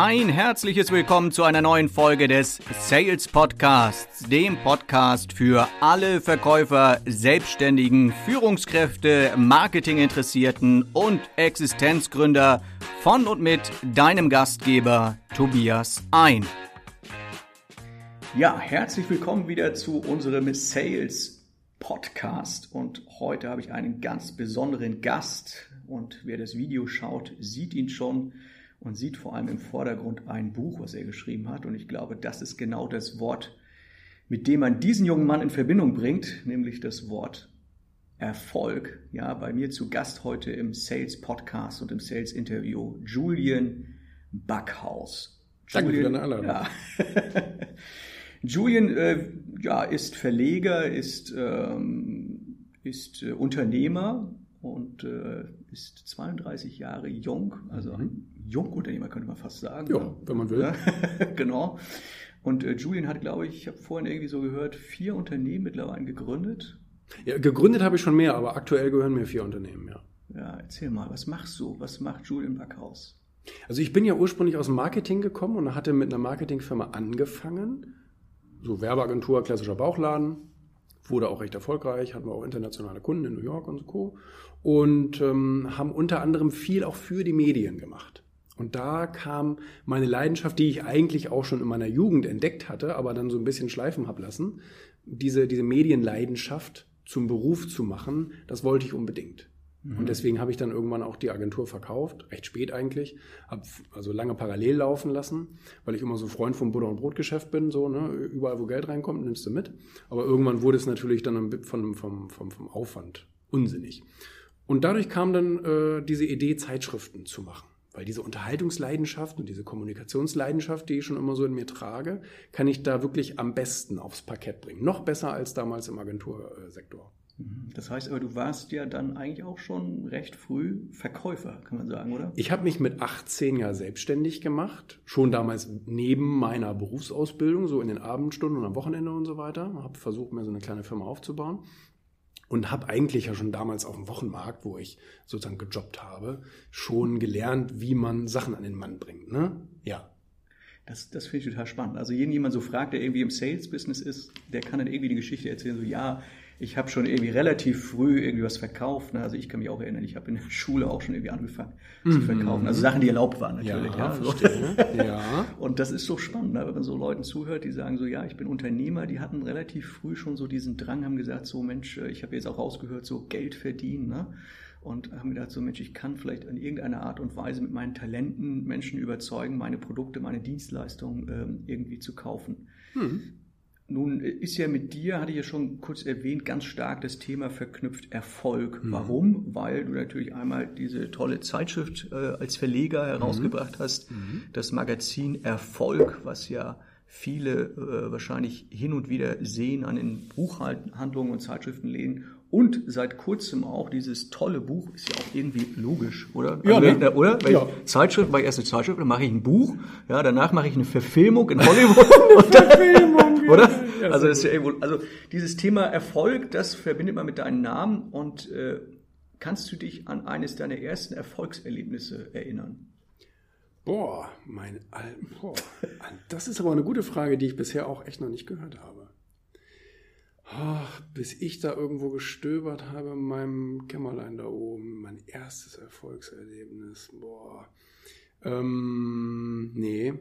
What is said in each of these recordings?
Ein herzliches Willkommen zu einer neuen Folge des Sales Podcasts, dem Podcast für alle Verkäufer, Selbstständigen, Führungskräfte, Marketinginteressierten und Existenzgründer von und mit deinem Gastgeber Tobias Ein. Ja, herzlich willkommen wieder zu unserem Sales Podcast. Und heute habe ich einen ganz besonderen Gast. Und wer das Video schaut, sieht ihn schon und sieht vor allem im Vordergrund ein Buch, was er geschrieben hat. Und ich glaube, das ist genau das Wort, mit dem man diesen jungen Mann in Verbindung bringt, nämlich das Wort Erfolg. Ja, bei mir zu Gast heute im Sales Podcast und im Sales Interview Julian Backhaus. Danke für deine Einladung. Ja. Julian äh, ja, ist Verleger, ist, ähm, ist äh, Unternehmer und äh, ist 32 Jahre jung, also mhm. Jungunternehmer könnte man fast sagen. Ja, wenn man will. Genau. Und äh, Julian hat, glaube ich, ich habe vorhin irgendwie so gehört, vier Unternehmen mittlerweile gegründet. Ja, gegründet habe ich schon mehr, aber aktuell gehören mir vier Unternehmen, ja. Ja, erzähl mal, was machst du? Was macht Julian Backhaus? Also ich bin ja ursprünglich aus dem Marketing gekommen und hatte mit einer Marketingfirma angefangen. So Werbeagentur, klassischer Bauchladen. Wurde auch recht erfolgreich, hatten wir auch internationale Kunden in New York und so. Und ähm, haben unter anderem viel auch für die Medien gemacht. Und da kam meine Leidenschaft, die ich eigentlich auch schon in meiner Jugend entdeckt hatte, aber dann so ein bisschen schleifen habe lassen, diese, diese Medienleidenschaft zum Beruf zu machen, das wollte ich unbedingt. Mhm. Und deswegen habe ich dann irgendwann auch die Agentur verkauft, recht spät eigentlich, habe also lange parallel laufen lassen, weil ich immer so Freund vom Butter- und Brotgeschäft bin, so, ne, überall wo Geld reinkommt, nimmst du mit. Aber irgendwann wurde es natürlich dann vom, vom, vom, vom Aufwand unsinnig. Und dadurch kam dann äh, diese Idee, Zeitschriften zu machen. Weil diese Unterhaltungsleidenschaft und diese Kommunikationsleidenschaft, die ich schon immer so in mir trage, kann ich da wirklich am besten aufs Parkett bringen. Noch besser als damals im Agentursektor. Mhm. Das heißt aber, du warst ja dann eigentlich auch schon recht früh Verkäufer, kann man sagen, oder? Ich habe mich mit 18 Jahren selbstständig gemacht, schon damals neben meiner Berufsausbildung, so in den Abendstunden und am Wochenende und so weiter. Habe versucht, mir so eine kleine Firma aufzubauen und habe eigentlich ja schon damals auf dem Wochenmarkt, wo ich sozusagen gejobbt habe, schon gelernt, wie man Sachen an den Mann bringt. Ne? Ja. Das, das finde ich total spannend. Also jeden jemand so fragt, der irgendwie im Sales-Business ist, der kann dann irgendwie die Geschichte erzählen, so ja, ich habe schon irgendwie relativ früh irgendwie was verkauft. Ne? Also ich kann mich auch erinnern, ich habe in der Schule auch schon irgendwie angefangen mhm. zu verkaufen. Also Sachen, die erlaubt waren natürlich. Ja, ja. Verstehe. ja. Und das ist so spannend, ne? wenn man so Leuten zuhört, die sagen so, ja, ich bin Unternehmer, die hatten relativ früh schon so diesen Drang, haben gesagt, so Mensch, äh, ich habe jetzt auch rausgehört, so Geld verdienen. Ne? und haben gedacht, so Mensch, ich kann vielleicht in irgendeiner Art und Weise mit meinen Talenten Menschen überzeugen, meine Produkte, meine Dienstleistungen ähm, irgendwie zu kaufen. Hm. Nun ist ja mit dir, hatte ich ja schon kurz erwähnt, ganz stark das Thema verknüpft Erfolg. Mhm. Warum? Weil du natürlich einmal diese tolle Zeitschrift äh, als Verleger herausgebracht mhm. hast, mhm. das Magazin Erfolg, was ja viele äh, wahrscheinlich hin und wieder sehen an den Buchhandlungen und Zeitschriftenläden und seit kurzem auch dieses tolle Buch, ist ja auch irgendwie logisch, oder? Ja, also, ne? oder? Wenn ja. Zeitschrift, mache ich erst eine Zeitschrift, dann mache ich ein Buch, ja, danach mache ich eine Verfilmung in Hollywood. Verfilmung, oder? Ja, also, ist ja irgendwo, also dieses Thema Erfolg, das verbindet man mit deinem Namen und äh, kannst du dich an eines deiner ersten Erfolgserlebnisse erinnern? Boah, mein, boah, das ist aber eine gute Frage, die ich bisher auch echt noch nicht gehört habe. Ach, bis ich da irgendwo gestöbert habe in meinem Kämmerlein da oben. Mein erstes Erfolgserlebnis. Boah. Ähm, nee,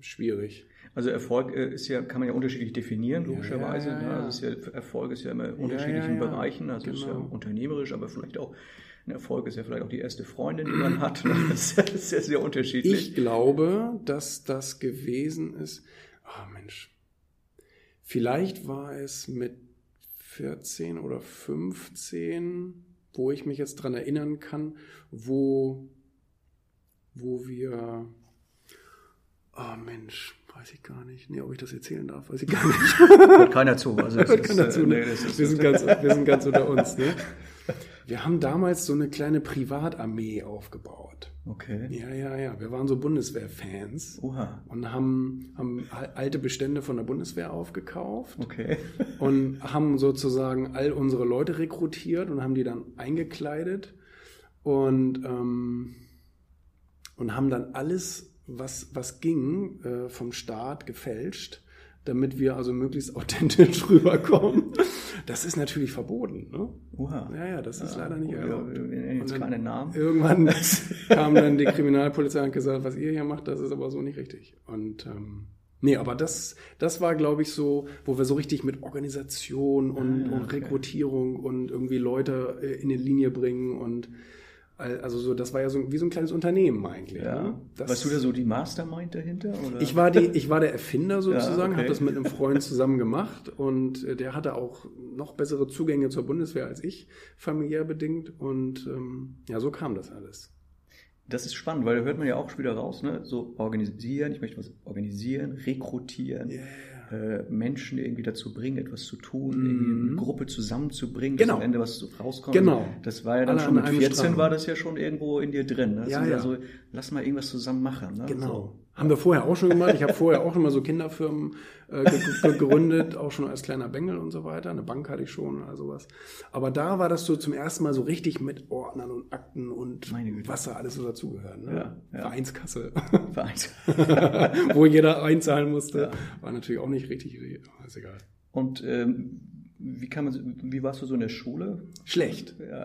schwierig. Also Erfolg äh, ist ja, kann man ja unterschiedlich definieren, logischerweise. Ja, ja, ja. Also ist ja, Erfolg ist ja immer in unterschiedlichen Bereichen. Also genau. ist ja genau. unternehmerisch, aber vielleicht auch ein Erfolg ist ja vielleicht auch die erste Freundin, die man hat. Das ist ja sehr, sehr unterschiedlich. Ich glaube, dass das gewesen ist. Ah, oh, Mensch Vielleicht war es mit 14 oder 15, wo ich mich jetzt dran erinnern kann, wo, wo wir, oh Mensch, weiß ich gar nicht. Nee, ob ich das erzählen darf, weiß ich gar nicht. Hört keiner zu. Also Hört keiner ist, zu. Ne? Nee, wir, sind ganz, wir sind ganz unter uns. Ne? Wir haben damals so eine kleine Privatarmee aufgebaut. Okay. Ja, ja, ja. Wir waren so Bundeswehrfans. Oha. Und haben, haben alte Bestände von der Bundeswehr aufgekauft. Okay. Und haben sozusagen all unsere Leute rekrutiert und haben die dann eingekleidet und, ähm, und haben dann alles was, was ging äh, vom Staat gefälscht, damit wir also möglichst authentisch rüberkommen. Das ist natürlich verboten. Ne? Oha. Ja, ja, das ist Ja, leider nicht erlaubt. jetzt Und dann- keine Namen. Irgendwann kam dann die Kriminalpolizei und gesagt, was ihr hier macht, das ist aber so nicht richtig. Und ähm, nee, aber das, das war, glaube ich, so, wo wir so richtig mit Organisation und, Ah, ja, und okay. Rekrutierung und irgendwie Leute äh, in die Linie bringen und also so, das war ja so wie so ein kleines Unternehmen eigentlich. Ja. Ne? Das, Warst du da so die Mastermind dahinter? Oder? ich war, die, ich war der Erfinder sozusagen, okay. habe das mit einem Freund zusammen gemacht und äh, der hatte auch noch bessere Zugänge zur Bundeswehr als ich, familiär bedingt. Und ähm, ja, so kam das alles. Das ist spannend, weil da hört man ja auch schon wieder raus, ne? So organisieren, ich möchte was organisieren, rekrutieren, äh, Menschen irgendwie dazu bringen, etwas zu tun, irgendwie eine Gruppe zusammenzubringen, Mhm. Genau. dass am Ende was so rauskommt. Genau. Das war ja dann Alle schon mit einem 14 Strang. war das ja schon irgendwo in dir drin. Ne? Ja, Also, ja. Also, lass mal irgendwas zusammen machen. Ne? Genau. Haben wir vorher auch schon gemacht. Ich habe vorher auch immer so Kinderfirmen äh, ge ge gegründet, auch schon als kleiner Bengel und so weiter. Eine Bank hatte ich schon oder sowas. Aber da war das so zum ersten Mal so richtig mit Ordnern und Akten und was da alles so dazugehört. Ne? Ja, ja. Vereinskasse, So. Vereins. wo jeder einzahlen musste. War natürlich auch nicht richtig, ist egal. Und ähm, wie kann man, wie warst du so in der Schule? Schlecht. Ja.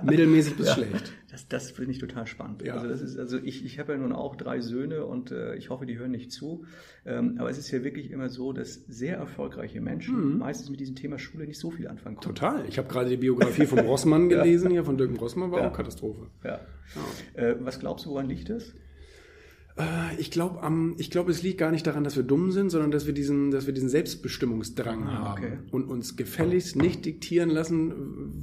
Mittelmäßig bis schlecht. Das, das finde ich total spannend. Ja. Also das ist, also ich, ich habe ja nun auch drei Söhne und äh, ich hoffe, die hören nicht zu. Ähm, aber es ist ja wirklich immer so, dass sehr erfolgreiche Menschen meistens mit diesem Thema Schule nicht so viel anfangen können. Total. Ich habe gerade die Biografie vom Rossmann gelesen, hier von Dirk Rossmann, war Ja. auch Katastrophe. Ja. Äh, was glaubst du, woran liegt das? Äh, Ich glaube, ich glaube, es liegt gar nicht daran, dass wir dumm sind, sondern dass wir diesen, dass wir diesen Selbstbestimmungsdrang Ah, okay. haben und uns gefälligst nicht diktieren lassen,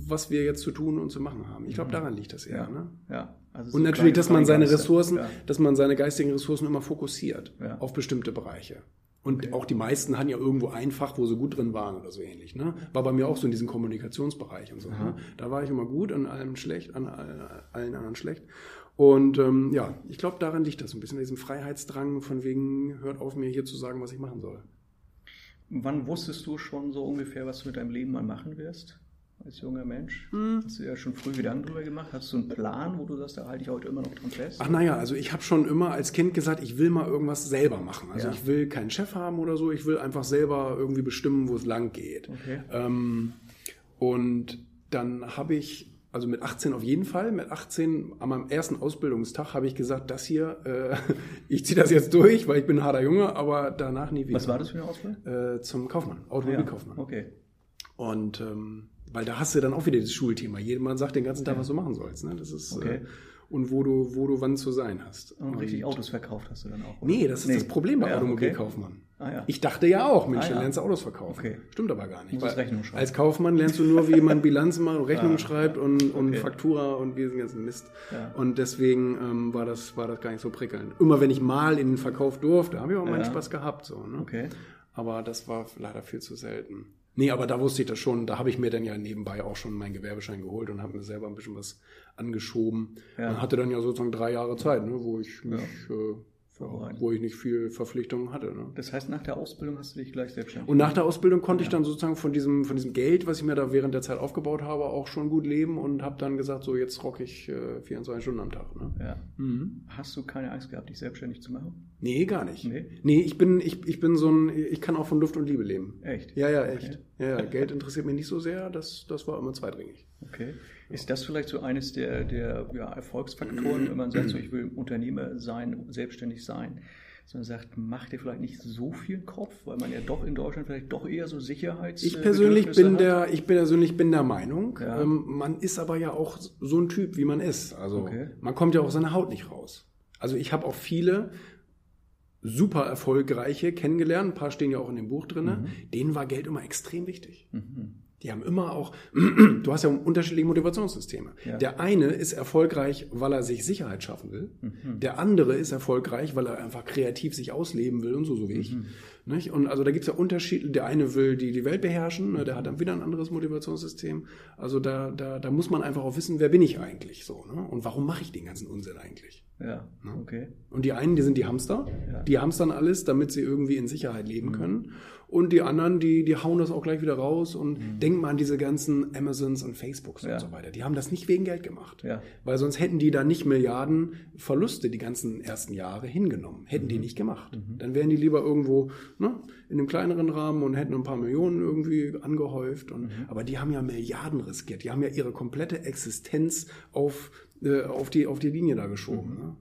was wir jetzt zu tun und zu machen haben. Ich glaube, daran liegt das eher. Ne? Ja. Also so Und natürlich, dass man seine. Ressourcen, Ja. dass man seine geistigen Ressourcen immer fokussiert Ja. auf bestimmte Bereiche. Und auch die meisten hatten ja irgendwo ein Fach, wo sie gut drin waren oder so ähnlich. Ne? War bei mir auch so in diesem Kommunikationsbereich und so. Ne? Da war ich immer gut, an allem schlecht, an allen anderen schlecht. Und ähm, ja, ich glaube, daran liegt das ein bisschen, diesem Freiheitsdrang von wegen, hört auf mir hier zu sagen, was ich machen soll. Wann wusstest du schon so ungefähr, was du mit deinem Leben mal machen wirst? Als junger Mensch? Hm. Hast du ja schon früh Gedanken drüber gemacht? Hast du einen Plan, wo du sagst, da halte ich heute immer noch dran fest? Ach naja, also ich habe schon immer als Kind gesagt, ich will mal irgendwas selber machen. Also Ja. ich will keinen Chef haben oder so, ich will einfach selber irgendwie bestimmen, wo es lang geht. Okay. Ähm, und dann habe ich, also mit 18 auf jeden Fall, mit 18 an meinem ersten Ausbildungstag habe ich gesagt, das hier, äh, ich ziehe das jetzt durch, weil ich bin ein harter Junge, aber danach nie wieder. Was war das für eine Ausbildung? Äh, zum Kaufmann, Automobilkaufmann. Okay. Und ähm, weil da hast du dann auch wieder das Schulthema. Jedermann sagt den ganzen Tag, was du machen sollst. Ne? Das ist Okay. äh, und wo du, wo du wann zu sein hast. Und richtig Autos verkauft hast du dann auch? oder? Nee, das ist das Problem bei Ja, Automobilkaufmann. Ah, ja. Ich dachte ja auch, Mensch, Ah, dann ja. lernst du Autos verkaufen. Okay. Stimmt aber gar nicht. Als Kaufmann lernst du nur, wie man Bilanzen macht und Rechnungen Ah, schreibt und, und okay. Faktura und diesen ganzen Mist. Ja. Und deswegen ähm, war, das, war das gar nicht so prickelnd. Immer wenn ich mal in den Verkauf durfte, habe ich auch meinen. Spaß gehabt. So, ne? Okay. Aber das war leider viel zu selten. Nee, aber da wusste ich das schon. Da habe ich mir dann ja nebenbei auch schon meinen Gewerbeschein geholt und habe mir selber ein bisschen was angeschoben. Und hatte dann ja sozusagen drei Jahre Zeit, ne, wo ich mich, äh, Wo ich nicht viel Verpflichtungen hatte. Ne? Das heißt, nach der Ausbildung hast du dich gleich selbstständig Und nach der Ausbildung konnte ich dann sozusagen von diesem, von diesem Geld, was ich mir da während der Zeit aufgebaut habe, auch schon gut leben und habe dann gesagt, so jetzt rock ich äh, 24 Stunden am Tag. Ne? Ja. Mhm. Hast du keine Angst gehabt, dich selbstständig zu machen? Nee, gar nicht. Nee? Nee, ich bin, ich, ich bin so ein, ich kann auch von Luft und Liebe leben. Echt? Ja, ja, echt. Ja, ja, Geld interessiert mich nicht so sehr, das, das war immer zweitrangig. Okay. Ist das vielleicht so eines der, der ja, Erfolgsfaktoren, wenn man sagt, so ich will Unternehmer sein, selbstständig sein, sondern sagt, mach dir vielleicht nicht so viel Kopf, weil man ja doch in Deutschland vielleicht doch eher so Sicherheits Ich persönlich bin hat? der, ich persönlich bin der Meinung, Ja. ähm, man ist aber ja auch so ein Typ, wie man ist. Also Okay. man kommt ja aus seiner Haut nicht raus. Also ich habe auch viele super erfolgreiche kennengelernt, ein paar stehen ja auch in dem Buch drin, denen war Geld immer extrem wichtig. Mhm. Die haben immer auch, du hast ja unterschiedliche Motivationssysteme. Ja. Der eine ist erfolgreich, weil er sich Sicherheit schaffen will. Mhm. Der andere ist erfolgreich, weil er einfach kreativ sich ausleben will und so, so wie ich. Mhm. Nicht? Und also da gibt's ja Unterschiede. Der eine will die, die Welt beherrschen, ne? der hat dann wieder ein anderes Motivationssystem. Also da, da, da muss man einfach auch wissen, wer bin ich eigentlich so, ne? Und warum mache ich den ganzen Unsinn eigentlich? Ja, okay. Und die einen, die sind die Hamster, Ja. die hamstern alles, damit sie irgendwie in Sicherheit leben können. Und die anderen, die, die hauen das auch gleich wieder raus und denk mal an diese ganzen Amazons und Facebooks Ja. und so weiter. Die haben das nicht wegen Geld gemacht. Ja. Weil sonst hätten die da nicht Milliarden Verluste die ganzen ersten Jahre hingenommen. Hätten die nicht gemacht. Dann wären die lieber irgendwo ne, in einem kleineren Rahmen und hätten ein paar Millionen irgendwie angehäuft. Und, Aber die haben ja Milliarden riskiert. Die haben ja ihre komplette Existenz auf, äh, auf, die, auf die Linie da geschoben. Ne?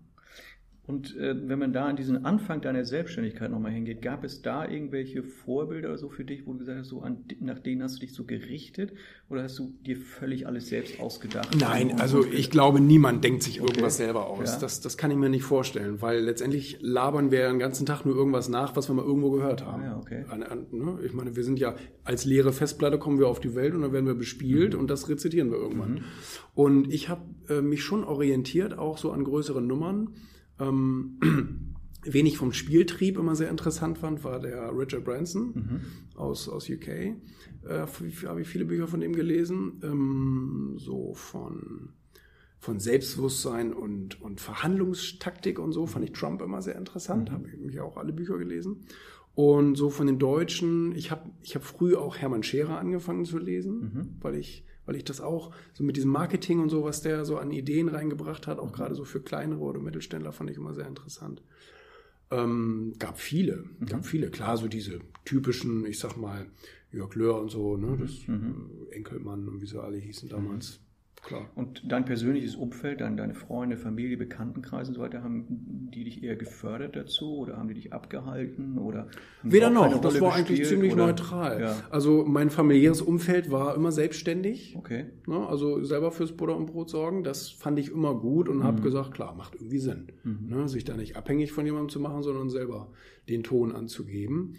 Und äh, wenn man da an diesen Anfang deiner Selbstständigkeit nochmal hingeht, gab es da irgendwelche Vorbilder oder so für dich, wo du gesagt hast, so an, nach denen hast du dich so gerichtet oder hast du dir völlig alles selbst ausgedacht? Nein, also ich glaube, niemand denkt sich irgendwas selber aus. Ja. Das, das kann ich mir nicht vorstellen, weil letztendlich labern wir den ganzen Tag nur irgendwas nach, was wir mal irgendwo gehört haben. Ah, ja, okay. An, an, ne? Ich meine, wir sind ja als leere Festplatte kommen wir auf die Welt und dann werden wir bespielt Mhm. und das rezitieren wir irgendwann. Und ich habe äh, mich schon orientiert, auch so an größeren Nummern. Ähm, Wen ich vom Spieltrieb immer sehr interessant fand, war der Richard Branson Mhm. aus, aus UK. Äh, habe ich viele Bücher von ihm gelesen, ähm, so von, von Selbstbewusstsein und, und Verhandlungstaktik und so, fand ich Trump immer sehr interessant, habe ich mich auch alle Bücher gelesen. Und so von den Deutschen, ich habe ich hab früh auch Hermann Scherer angefangen zu lesen, weil ich weil ich das auch so mit diesem Marketing und so, was der so an Ideen reingebracht hat, auch gerade so für kleinere oder Mittelständler, fand ich immer sehr interessant. Ähm, gab viele, gab viele. Klar, so diese typischen, ich sag mal, Jörg Löhr und so, ne, das äh, Enkelmann und wie sie alle hießen damals. Klar. Und dein persönliches Umfeld, dann deine Freunde, Familie, Bekanntenkreise und so weiter, haben die dich eher gefördert dazu oder haben die dich abgehalten oder Weder noch, das Rolle war eigentlich ziemlich oder? neutral. Ja. Also mein familiäres Umfeld war immer selbstständig. Okay. Ne, also selber fürs Butter und Brot sorgen, das fand ich immer gut und Mhm. habe gesagt, klar, macht irgendwie Sinn. Ne, sich da nicht abhängig von jemandem zu machen, sondern selber den Ton anzugeben.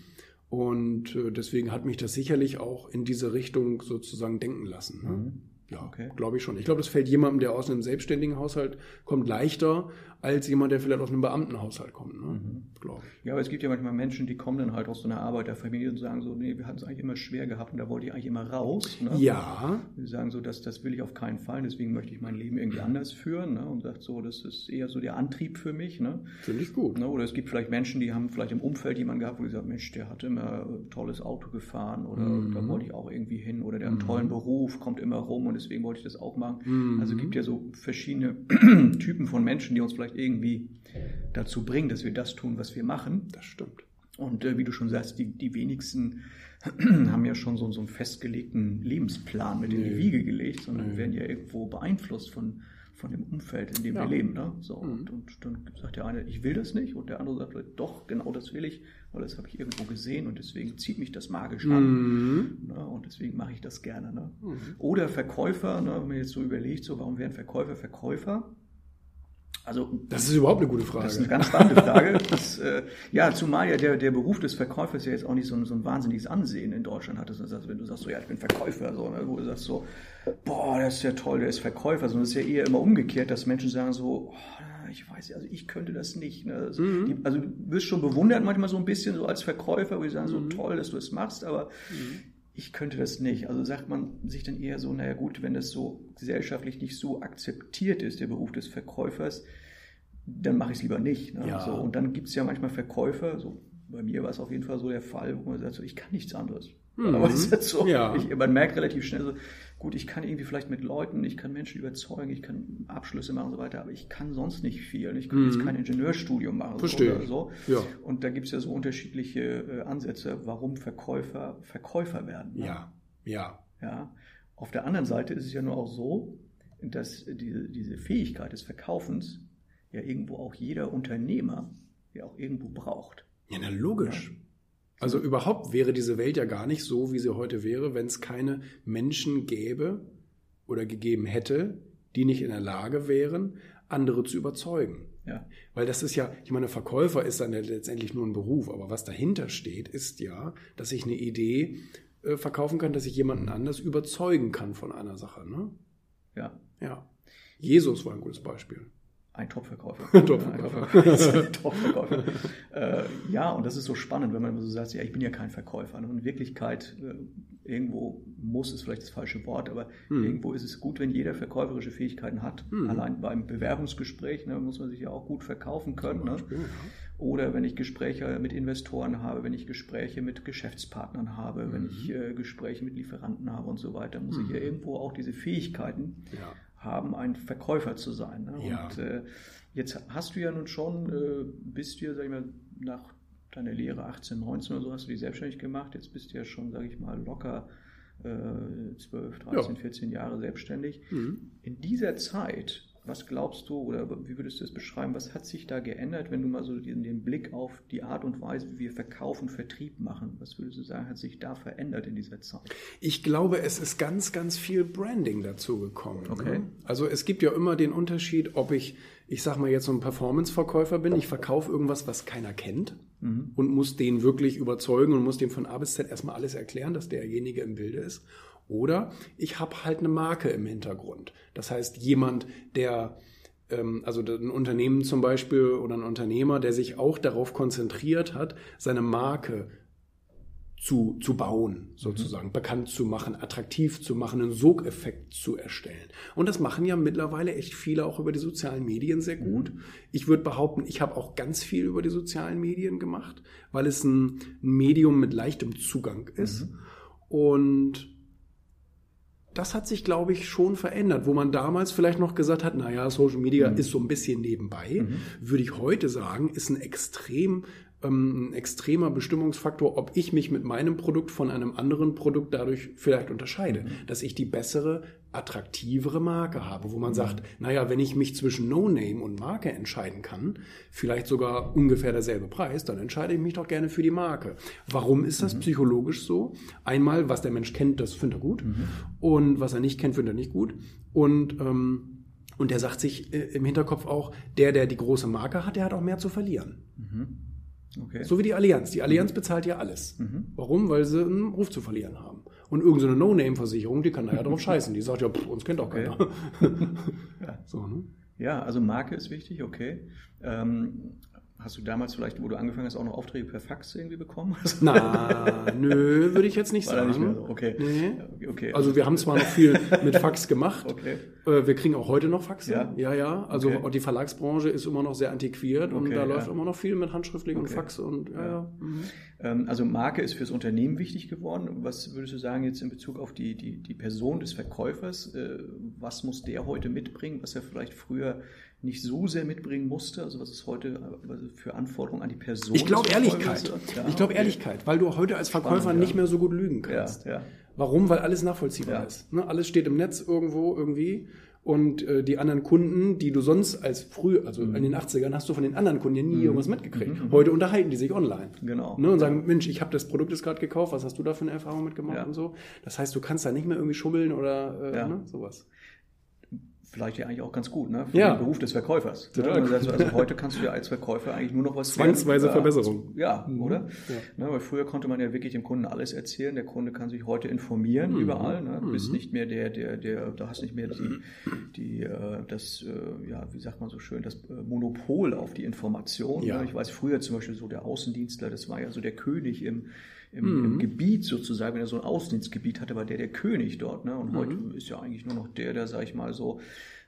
Und äh, deswegen hat mich das sicherlich auch in diese Richtung sozusagen denken lassen. Ne? Ja, Mhm. Okay. glaube ich schon. Ich glaube, das fällt jemandem, der aus einem selbstständigen Haushalt kommt, leichter als jemand, der vielleicht aus einem Beamtenhaushalt kommt. Ne? Mhm. Glaube ich. Ja, aber es gibt ja manchmal Menschen, die kommen dann halt aus so einer Arbeiterfamilie und sagen so, nee, wir hatten es eigentlich immer schwer gehabt und da wollte ich eigentlich immer raus. Ne? Ja, Die sagen so, das, das will ich auf keinen Fall, deswegen möchte ich mein Leben irgendwie anders führen. Ne? Und sagt so, das ist eher so der Antrieb für mich. Ne? finde ich gut. Ne? Oder es gibt vielleicht Menschen, die haben vielleicht im Umfeld jemanden gehabt, wo die sagen, Mensch, der hat immer ein tolles Auto gefahren oder da wollte ich auch irgendwie hin oder der hat einen tollen Beruf, kommt immer rum und deswegen wollte ich das auch machen. Also es gibt ja so verschiedene Typen von Menschen, die uns vielleicht irgendwie dazu bringen, dass wir das tun, was wir machen. Das stimmt. Und äh, wie du schon sagst, die, die wenigsten haben ja schon so, so einen festgelegten Lebensplan mit in die Wiege gelegt, sondern werden ja irgendwo beeinflusst von, von dem Umfeld, in dem Ja. wir leben. Ne? So, und, und dann sagt der eine, ich will das nicht, und der andere sagt, vielleicht, doch, genau das will ich, weil das habe ich irgendwo gesehen und deswegen zieht mich das magisch an. Mhm. Ne? Und deswegen mache ich das gerne. Ne? Oder Verkäufer, ne? wenn man jetzt so überlegt, so, warum werden Verkäufer Verkäufer? Also Das ist überhaupt eine gute Frage. das ist eine ganz spannende Frage. Das, äh, ja, zumal ja der, der Beruf des Verkäufers ja jetzt auch nicht so ein, so ein wahnsinniges Ansehen in Deutschland hat. Das also wenn du sagst, so, ja, ich bin Verkäufer, so, ne, wo du sagst so, boah, das ist ja toll, der ist Verkäufer. Sondern es ist ja eher immer umgekehrt, dass Menschen sagen so, oh, ich weiß, also ich könnte das nicht. Ne? Also, die, also du wirst schon bewundert manchmal so ein bisschen so als Verkäufer, wo die sagen so, toll, dass du es machst, aber ich könnte das nicht. Also sagt man sich dann eher so, naja gut, wenn das so gesellschaftlich nicht so akzeptiert ist, der Beruf des Verkäufers, dann mache ich es lieber nicht. Ne? Ja. So, und dann gibt es ja manchmal Verkäufer, so bei mir war es auf jeden Fall so der Fall, wo man sagt, so, ich kann nichts anderes. Aber es ist halt so, Ja. ich, man merkt relativ schnell so, gut, ich kann irgendwie vielleicht mit Leuten, ich kann Menschen überzeugen, ich kann Abschlüsse machen und so weiter, aber ich kann sonst nicht viel. Ich kann jetzt kein Ingenieurstudium machen Verstehe. oder so. Ja. Und da gibt es ja so unterschiedliche äh, Ansätze, warum Verkäufer Verkäufer werden. ne? Ja, ja. Ja. Auf der anderen Seite ist es ja nur auch so, dass diese, diese Fähigkeit des Verkaufens ja irgendwo auch jeder Unternehmer ja auch irgendwo braucht. Ja, na logisch. Also überhaupt wäre diese Welt ja gar nicht so, wie sie heute wäre, wenn es keine Menschen gäbe oder gegeben hätte, die nicht in der Lage wären, andere zu überzeugen. Ja. Weil das ist ja, ich meine, Verkäufer ist dann ja letztendlich nur ein Beruf, aber was dahinter steht, ist ja, dass ich eine Idee äh, verkaufen kann, dass ich jemanden anders überzeugen kann von einer Sache. Ne? Ja. Ja. Jesus war ein gutes Beispiel. Ein Top-Verkäufer. Top-Verkäufer. Top-Verkäufer. äh, ja, und das ist so spannend, wenn man immer so sagt, ja, ich bin ja kein Verkäufer. Und in Wirklichkeit, äh, irgendwo muss es vielleicht das falsche Wort, aber hm. irgendwo ist es gut, wenn jeder verkäuferische Fähigkeiten hat. Hm. Allein beim Bewerbungsgespräch ne, muss man sich ja auch gut verkaufen können. Ne? Beispiel, ja. Oder wenn ich Gespräche mit Investoren habe, wenn ich Gespräche mit Geschäftspartnern habe, mhm. wenn ich äh, Gespräche mit Lieferanten habe und so weiter, muss mhm. ich ja irgendwo auch diese Fähigkeiten ja haben, ein Verkäufer zu sein. Ne? Ja. Und äh, jetzt hast du ja nun schon, äh, bist du ja, sag ich mal, nach deiner Lehre 18, 19 oder so hast du dich selbstständig gemacht. Jetzt bist du ja schon, sage ich mal, locker äh, 12, 13, ja. 14 Jahre selbstständig. Mhm. In dieser Zeit was glaubst du oder wie würdest du es beschreiben? Was hat sich da geändert, wenn du mal so den, den, Blick auf die Art und Weise, wie wir Verkauf und Vertrieb machen? Was würdest du sagen, hat sich da verändert in dieser Zeit? Ich glaube, es ist ganz, ganz viel Branding dazu gekommen. Ne? Okay. Ne? Also es gibt ja immer den Unterschied, ob ich, ich sag mal jetzt so ein Performance-Verkäufer bin, ich verkaufe irgendwas, was keiner kennt mhm. und muss den wirklich überzeugen und muss dem von A bis Z erstmal alles erklären, dass derjenige im Bilde ist. Oder ich habe halt eine Marke im Hintergrund. Das heißt, jemand, der, ähm, also ein Unternehmen zum Beispiel oder ein Unternehmer, der sich auch darauf konzentriert hat, seine Marke zu, zu bauen, sozusagen, mhm. bekannt zu machen, attraktiv zu machen, einen Sogeffekt zu erstellen. Und das machen ja mittlerweile echt viele auch über die sozialen Medien sehr gut. Mhm. Ich würde behaupten, ich habe auch ganz viel über die sozialen Medien gemacht, weil es ein, Medium mit leichtem Zugang ist. Mhm. Und das hat sich, glaube ich, schon verändert. Wo man damals vielleicht noch gesagt hat, naja, Social Media mhm. ist so ein bisschen nebenbei, mhm. würde ich heute sagen, ist ein extrem ähm, ein extremer Bestimmungsfaktor, ob ich mich mit meinem Produkt von einem anderen Produkt dadurch vielleicht unterscheide, mhm. dass ich die bessere, attraktivere Marke habe, wo man mhm. sagt, naja, wenn ich mich zwischen No-Name und Marke entscheiden kann, vielleicht sogar ungefähr derselbe Preis, dann entscheide ich mich doch gerne für die Marke. Warum ist das mhm. psychologisch so? Einmal, was der Mensch kennt, das findet er gut mhm. und was er nicht kennt, findet er nicht gut und ähm, und der sagt sich äh, im Hinterkopf auch, der, der die große Marke hat, der hat auch mehr zu verlieren. Mhm. Okay. So wie die Allianz. Die Allianz mhm. bezahlt ja alles. Mhm. Warum? Weil sie einen Ruf zu verlieren haben. Und irgendeine so No-Name-Versicherung, die kann da ja drauf scheißen. Die sagt ja, pff, uns kennt auch okay. keiner. ja. So, ne? ja, also Marke ist wichtig, okay. Ähm, Hast du damals vielleicht, wo du angefangen hast, auch noch Aufträge per Fax irgendwie bekommen? Na, nö, würde ich jetzt nicht War sagen. Nicht so. Okay. Nee. okay. Also wir haben zwar noch viel mit Fax gemacht. Okay. Äh, wir kriegen auch heute noch Faxe. Ja, ja. ja. Also okay. die Verlagsbranche ist immer noch sehr antiquiert und okay, da läuft immer noch viel mit handschriftlich und Fax und ja, ja. Mhm. Ähm, also Marke ist fürs Unternehmen wichtig geworden. Was würdest du sagen jetzt in Bezug auf die, die, die Person des Verkäufers? Äh, was muss der heute mitbringen, was er vielleicht früher nicht so sehr mitbringen musste? Also was ist heute für Anforderungen an die Person? Ich glaube Ehrlichkeit. Ja, ich glaube okay. Ehrlichkeit, weil du heute als Verkäufer Spannend, nicht mehr so gut lügen kannst. Ja, ja. Warum? Weil alles nachvollziehbar ist. Ne? Alles steht im Netz irgendwo irgendwie. Und äh, die anderen Kunden, die du sonst als früh, also mhm. in den 80ern, hast du von den anderen Kunden ja nie mhm. irgendwas mitgekriegt. Mhm. Heute unterhalten die sich online. Genau. Ne, und sagen, Mensch, ich habe das Produkt jetzt gerade gekauft, was hast du da für eine Erfahrung mitgemacht ja. und so. Das heißt, du kannst da nicht mehr irgendwie schummeln oder äh, ja. ne, sowas vielleicht ja eigentlich auch ganz gut, ne? Für ja. den Beruf des Verkäufers. Ne? Also, also, heute kannst du ja als Verkäufer eigentlich nur noch was Zwangsweise Verbesserung. Ja, mhm. oder? Ja. Ne, weil früher konnte man ja wirklich dem Kunden alles erzählen. Der Kunde kann sich heute informieren mhm. überall. Ne? Du bist mhm. nicht mehr der, der, der, da hast nicht mehr die, die, äh, das, äh, ja, wie sagt man so schön, das äh, Monopol auf die Information. Ja. Ne? Ich weiß früher zum Beispiel so der Außendienstler, das war ja so der König im im, mhm. im, Gebiet sozusagen, wenn er so ein Außendienstgebiet hatte, war der der König dort. Ne? Und mhm. heute ist ja eigentlich nur noch der, der, sag ich mal, so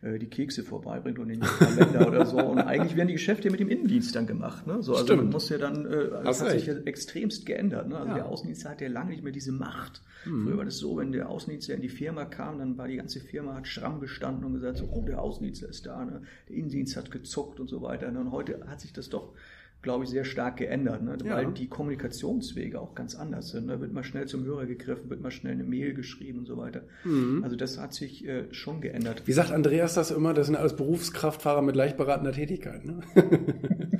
äh, die Kekse vorbeibringt und den Kalender oder so. Und eigentlich werden die Geschäfte mit dem Innendienst dann gemacht. Ne? So, also Stimmt. man muss ja dann, äh, das hat sich ja extremst geändert. Ne? Also ja. der Außendienst hat ja lange nicht mehr diese Macht. Mhm. Früher war das so, wenn der Außendienstler in die Firma kam, dann war die ganze Firma hat stramm gestanden und gesagt, so, oh, der Außendienstler ist da, ne? der Innendienst hat gezuckt und so weiter. Ne? Und heute hat sich das doch glaube ich, sehr stark geändert, ne? weil ja. die Kommunikationswege auch ganz anders sind. Da ne? wird mal schnell zum Hörer gegriffen, wird mal schnell eine Mail geschrieben und so weiter. Mhm. Also das hat sich äh, schon geändert. Wie sagt Andreas das immer? Das sind alles Berufskraftfahrer mit leicht beratender Tätigkeit. Ne?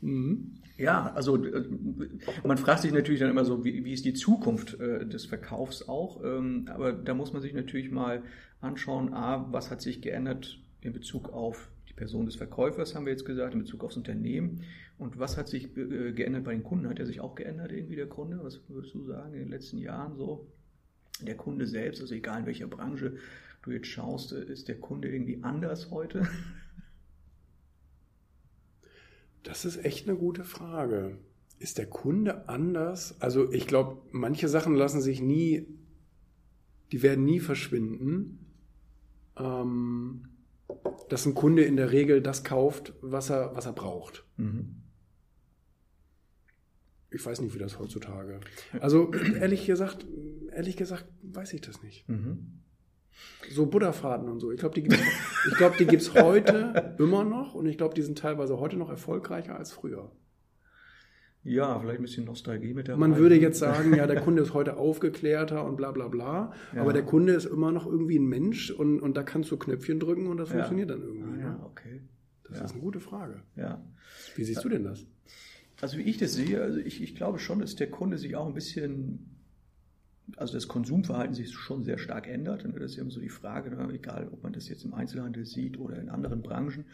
mhm. Ja, also äh, man fragt sich natürlich dann immer so, wie, wie ist die Zukunft äh, des Verkaufs auch? Ähm, aber da muss man sich natürlich mal anschauen, a, was hat sich geändert in Bezug auf die Person des Verkäufers, haben wir jetzt gesagt, in Bezug aufs Unternehmen und was hat sich äh, geändert bei den Kunden? Hat er sich auch geändert, irgendwie der Kunde? Was würdest du sagen in den letzten Jahren so? Der Kunde selbst, also egal in welcher Branche du jetzt schaust, äh, ist der Kunde irgendwie anders heute? Das ist echt eine gute Frage. Ist der Kunde anders? Also ich glaube, manche Sachen lassen sich nie, die werden nie verschwinden. Ähm, dass ein Kunde in der Regel das kauft, was er, was er braucht. Mhm. Ich weiß nicht, wie das heutzutage. Also ehrlich gesagt, ehrlich gesagt, weiß ich das nicht. Mhm. So Buddha-Faden und so. Ich glaube, die gibt es glaub, heute immer noch und ich glaube, die sind teilweise heute noch erfolgreicher als früher. Ja, vielleicht ein bisschen Nostalgie mit dabei. Man würde jetzt sagen, ja, der Kunde ist heute aufgeklärter und bla bla bla. Ja. Aber der Kunde ist immer noch irgendwie ein Mensch und, und da kannst du Knöpfchen drücken und das ja. funktioniert dann irgendwie. Ah, ja, okay. Das ja. ist eine gute Frage. Ja. Wie siehst du denn das? Also wie ich das sehe, also ich, ich glaube schon, dass der Kunde sich auch ein bisschen, also das Konsumverhalten sich schon sehr stark ändert. Und das ist immer so die Frage, ne, egal ob man das jetzt im Einzelhandel sieht oder in anderen Branchen.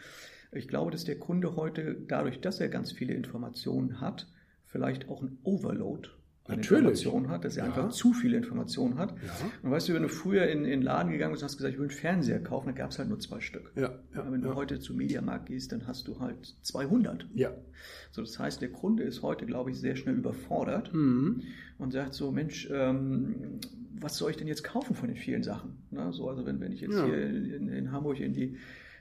Ich glaube, dass der Kunde heute dadurch, dass er ganz viele Informationen hat, vielleicht auch ein Overload an Informationen hat, dass er ja. einfach zu viele Informationen hat. Ja. Und weißt du, wenn du früher in, in den Laden gegangen bist und hast gesagt, ich will einen Fernseher kaufen, dann gab es halt nur zwei Stück. Ja. ja. wenn du heute zu Mediamarkt gehst, dann hast du halt 200. Ja. So, das heißt, der Kunde ist heute, glaube ich, sehr schnell überfordert mhm. und sagt so, Mensch, ähm, was soll ich denn jetzt kaufen von den vielen Sachen? Na, so, also wenn, wenn ich jetzt hier in, in Hamburg in die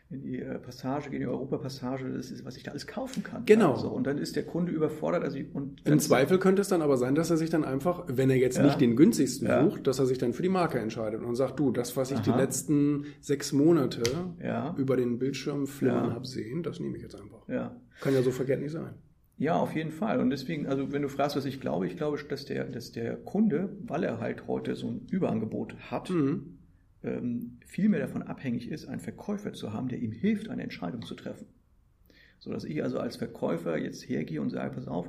in die äh, Passage, in die Europapassage, das ist, was ich da alles kaufen kann. Genau. Also, und dann ist der Kunde überfordert. Also, und Im Zweifel könnte es dann aber sein, dass er sich dann einfach, wenn er jetzt ja. nicht den günstigsten ja. sucht, dass er sich dann für die Marke entscheidet und sagt, du, das, was ich Aha. die letzten sechs Monate ja. über den Bildschirm flimmern habe sehen, das nehme ich jetzt einfach. Ja. Kann ja so verkehrt nicht sein. Ja, auf jeden Fall. Und deswegen, also wenn du fragst, was ich glaube, ich glaube, dass der, dass der Kunde, weil er halt heute so ein Überangebot hat, mhm ähm, viel mehr davon abhängig ist, einen Verkäufer zu haben, der ihm hilft, eine Entscheidung zu treffen. So dass ich also als Verkäufer jetzt hergehe und sage, pass auf,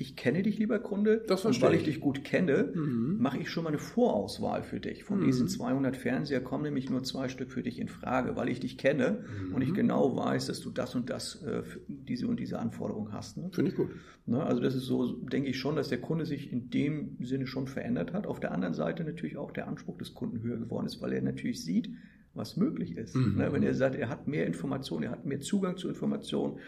ich kenne dich, lieber Kunde, das und weil ich dich gut kenne, mhm. mache ich schon mal eine Vorauswahl für dich. Von mhm. diesen 200 Fernseher kommen nämlich nur zwei Stück für dich in Frage, weil ich dich kenne mhm. und ich genau weiß, dass du das und das, äh, diese und diese Anforderung hast. Ne? Finde ich gut. Ne? Also das ist so, denke ich schon, dass der Kunde sich in dem Sinne schon verändert hat. Auf der anderen Seite natürlich auch der Anspruch des Kunden höher geworden ist, weil er natürlich sieht, was möglich ist. Mhm. Ne? Wenn er sagt, er hat mehr Informationen, er hat mehr Zugang zu Informationen,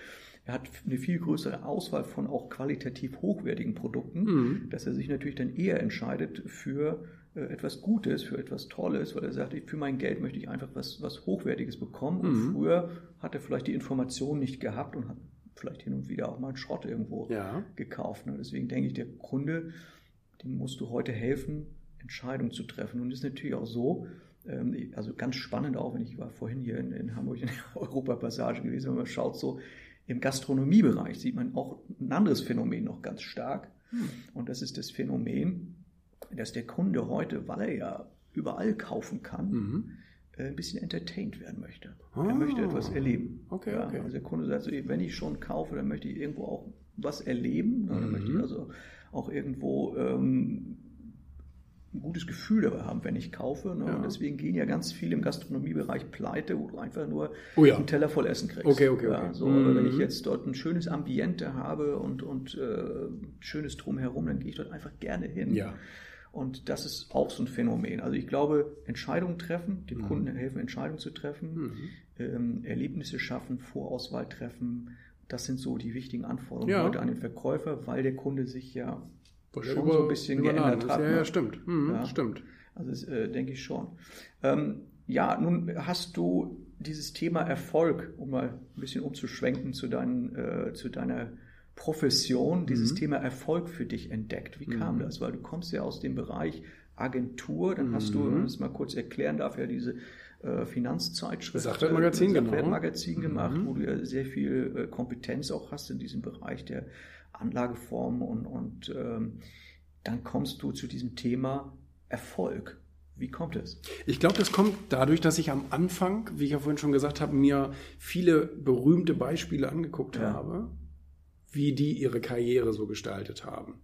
er hat eine viel größere Auswahl von auch qualitativ hochwertigen Produkten, mhm. dass er sich natürlich dann eher entscheidet für äh, etwas Gutes, für etwas Tolles, weil er sagt, für mein Geld möchte ich einfach was, was Hochwertiges bekommen. Und mhm. früher hat er vielleicht die Information nicht gehabt und hat vielleicht hin und wieder auch mal einen Schrott irgendwo ja. gekauft. Und deswegen denke ich, der Kunde, dem musst du heute helfen, Entscheidungen zu treffen. Und es ist natürlich auch so, ähm, also ganz spannend auch, wenn ich war vorhin hier in, in Hamburg in der Europapassage gewesen, wenn man schaut so, im Gastronomiebereich sieht man auch ein anderes Phänomen noch ganz stark. Hm. Und das ist das Phänomen, dass der Kunde heute, weil er ja überall kaufen kann, mhm. Äh, ein bisschen entertained werden möchte. Ah. Er möchte etwas erleben. Okay, ja, okay. Also der Kunde sagt so, wenn ich schon kaufe, dann möchte ich irgendwo auch was erleben. Mhm. Dann möchte ich also auch irgendwo ähm, ein gutes Gefühl dabei haben, wenn ich kaufe. Ne? Ja. Und deswegen gehen ja ganz viele im Gastronomiebereich pleite, wo du einfach nur oh ja. einen Teller voll Essen kriegst. Okay, okay, okay. Ja, so, mhm. Wenn ich jetzt dort ein schönes Ambiente habe und, und äh, schönes Drumherum, dann gehe ich dort einfach gerne hin. Ja. Und das ist auch so ein Phänomen. Also ich glaube, Entscheidungen treffen, dem mhm. Kunden helfen, Entscheidungen zu treffen, mhm. ähm, Erlebnisse schaffen, Vorauswahl treffen. Das sind so die wichtigen Anforderungen ja. heute an den Verkäufer, weil der Kunde sich ja schon über, so ein bisschen geändert hat. Ja, ja, ne? stimmt. Mhm, ja. Stimmt. Also das äh, denke ich schon. Ähm, ja, nun hast du dieses Thema Erfolg, um mal ein bisschen umzuschwenken zu, deinen, äh, zu deiner Profession, dieses mhm. Thema Erfolg für dich entdeckt. Wie kam mhm. das? Weil du kommst ja aus dem Bereich Agentur, dann hast du, mhm. wenn ich das mal kurz erklären darf, ja diese äh, Finanzzeitschrift, Sachwertmagazin, äh, Sachwertmagazin genau. gemacht, mhm. wo du ja sehr viel äh, Kompetenz auch hast in diesem Bereich der Anlageformen und, und ähm, dann kommst du zu diesem Thema Erfolg. Wie kommt es? Ich glaube, das kommt dadurch, dass ich am Anfang, wie ich ja vorhin schon gesagt habe, mir viele berühmte Beispiele angeguckt ja. habe, wie die ihre Karriere so gestaltet haben.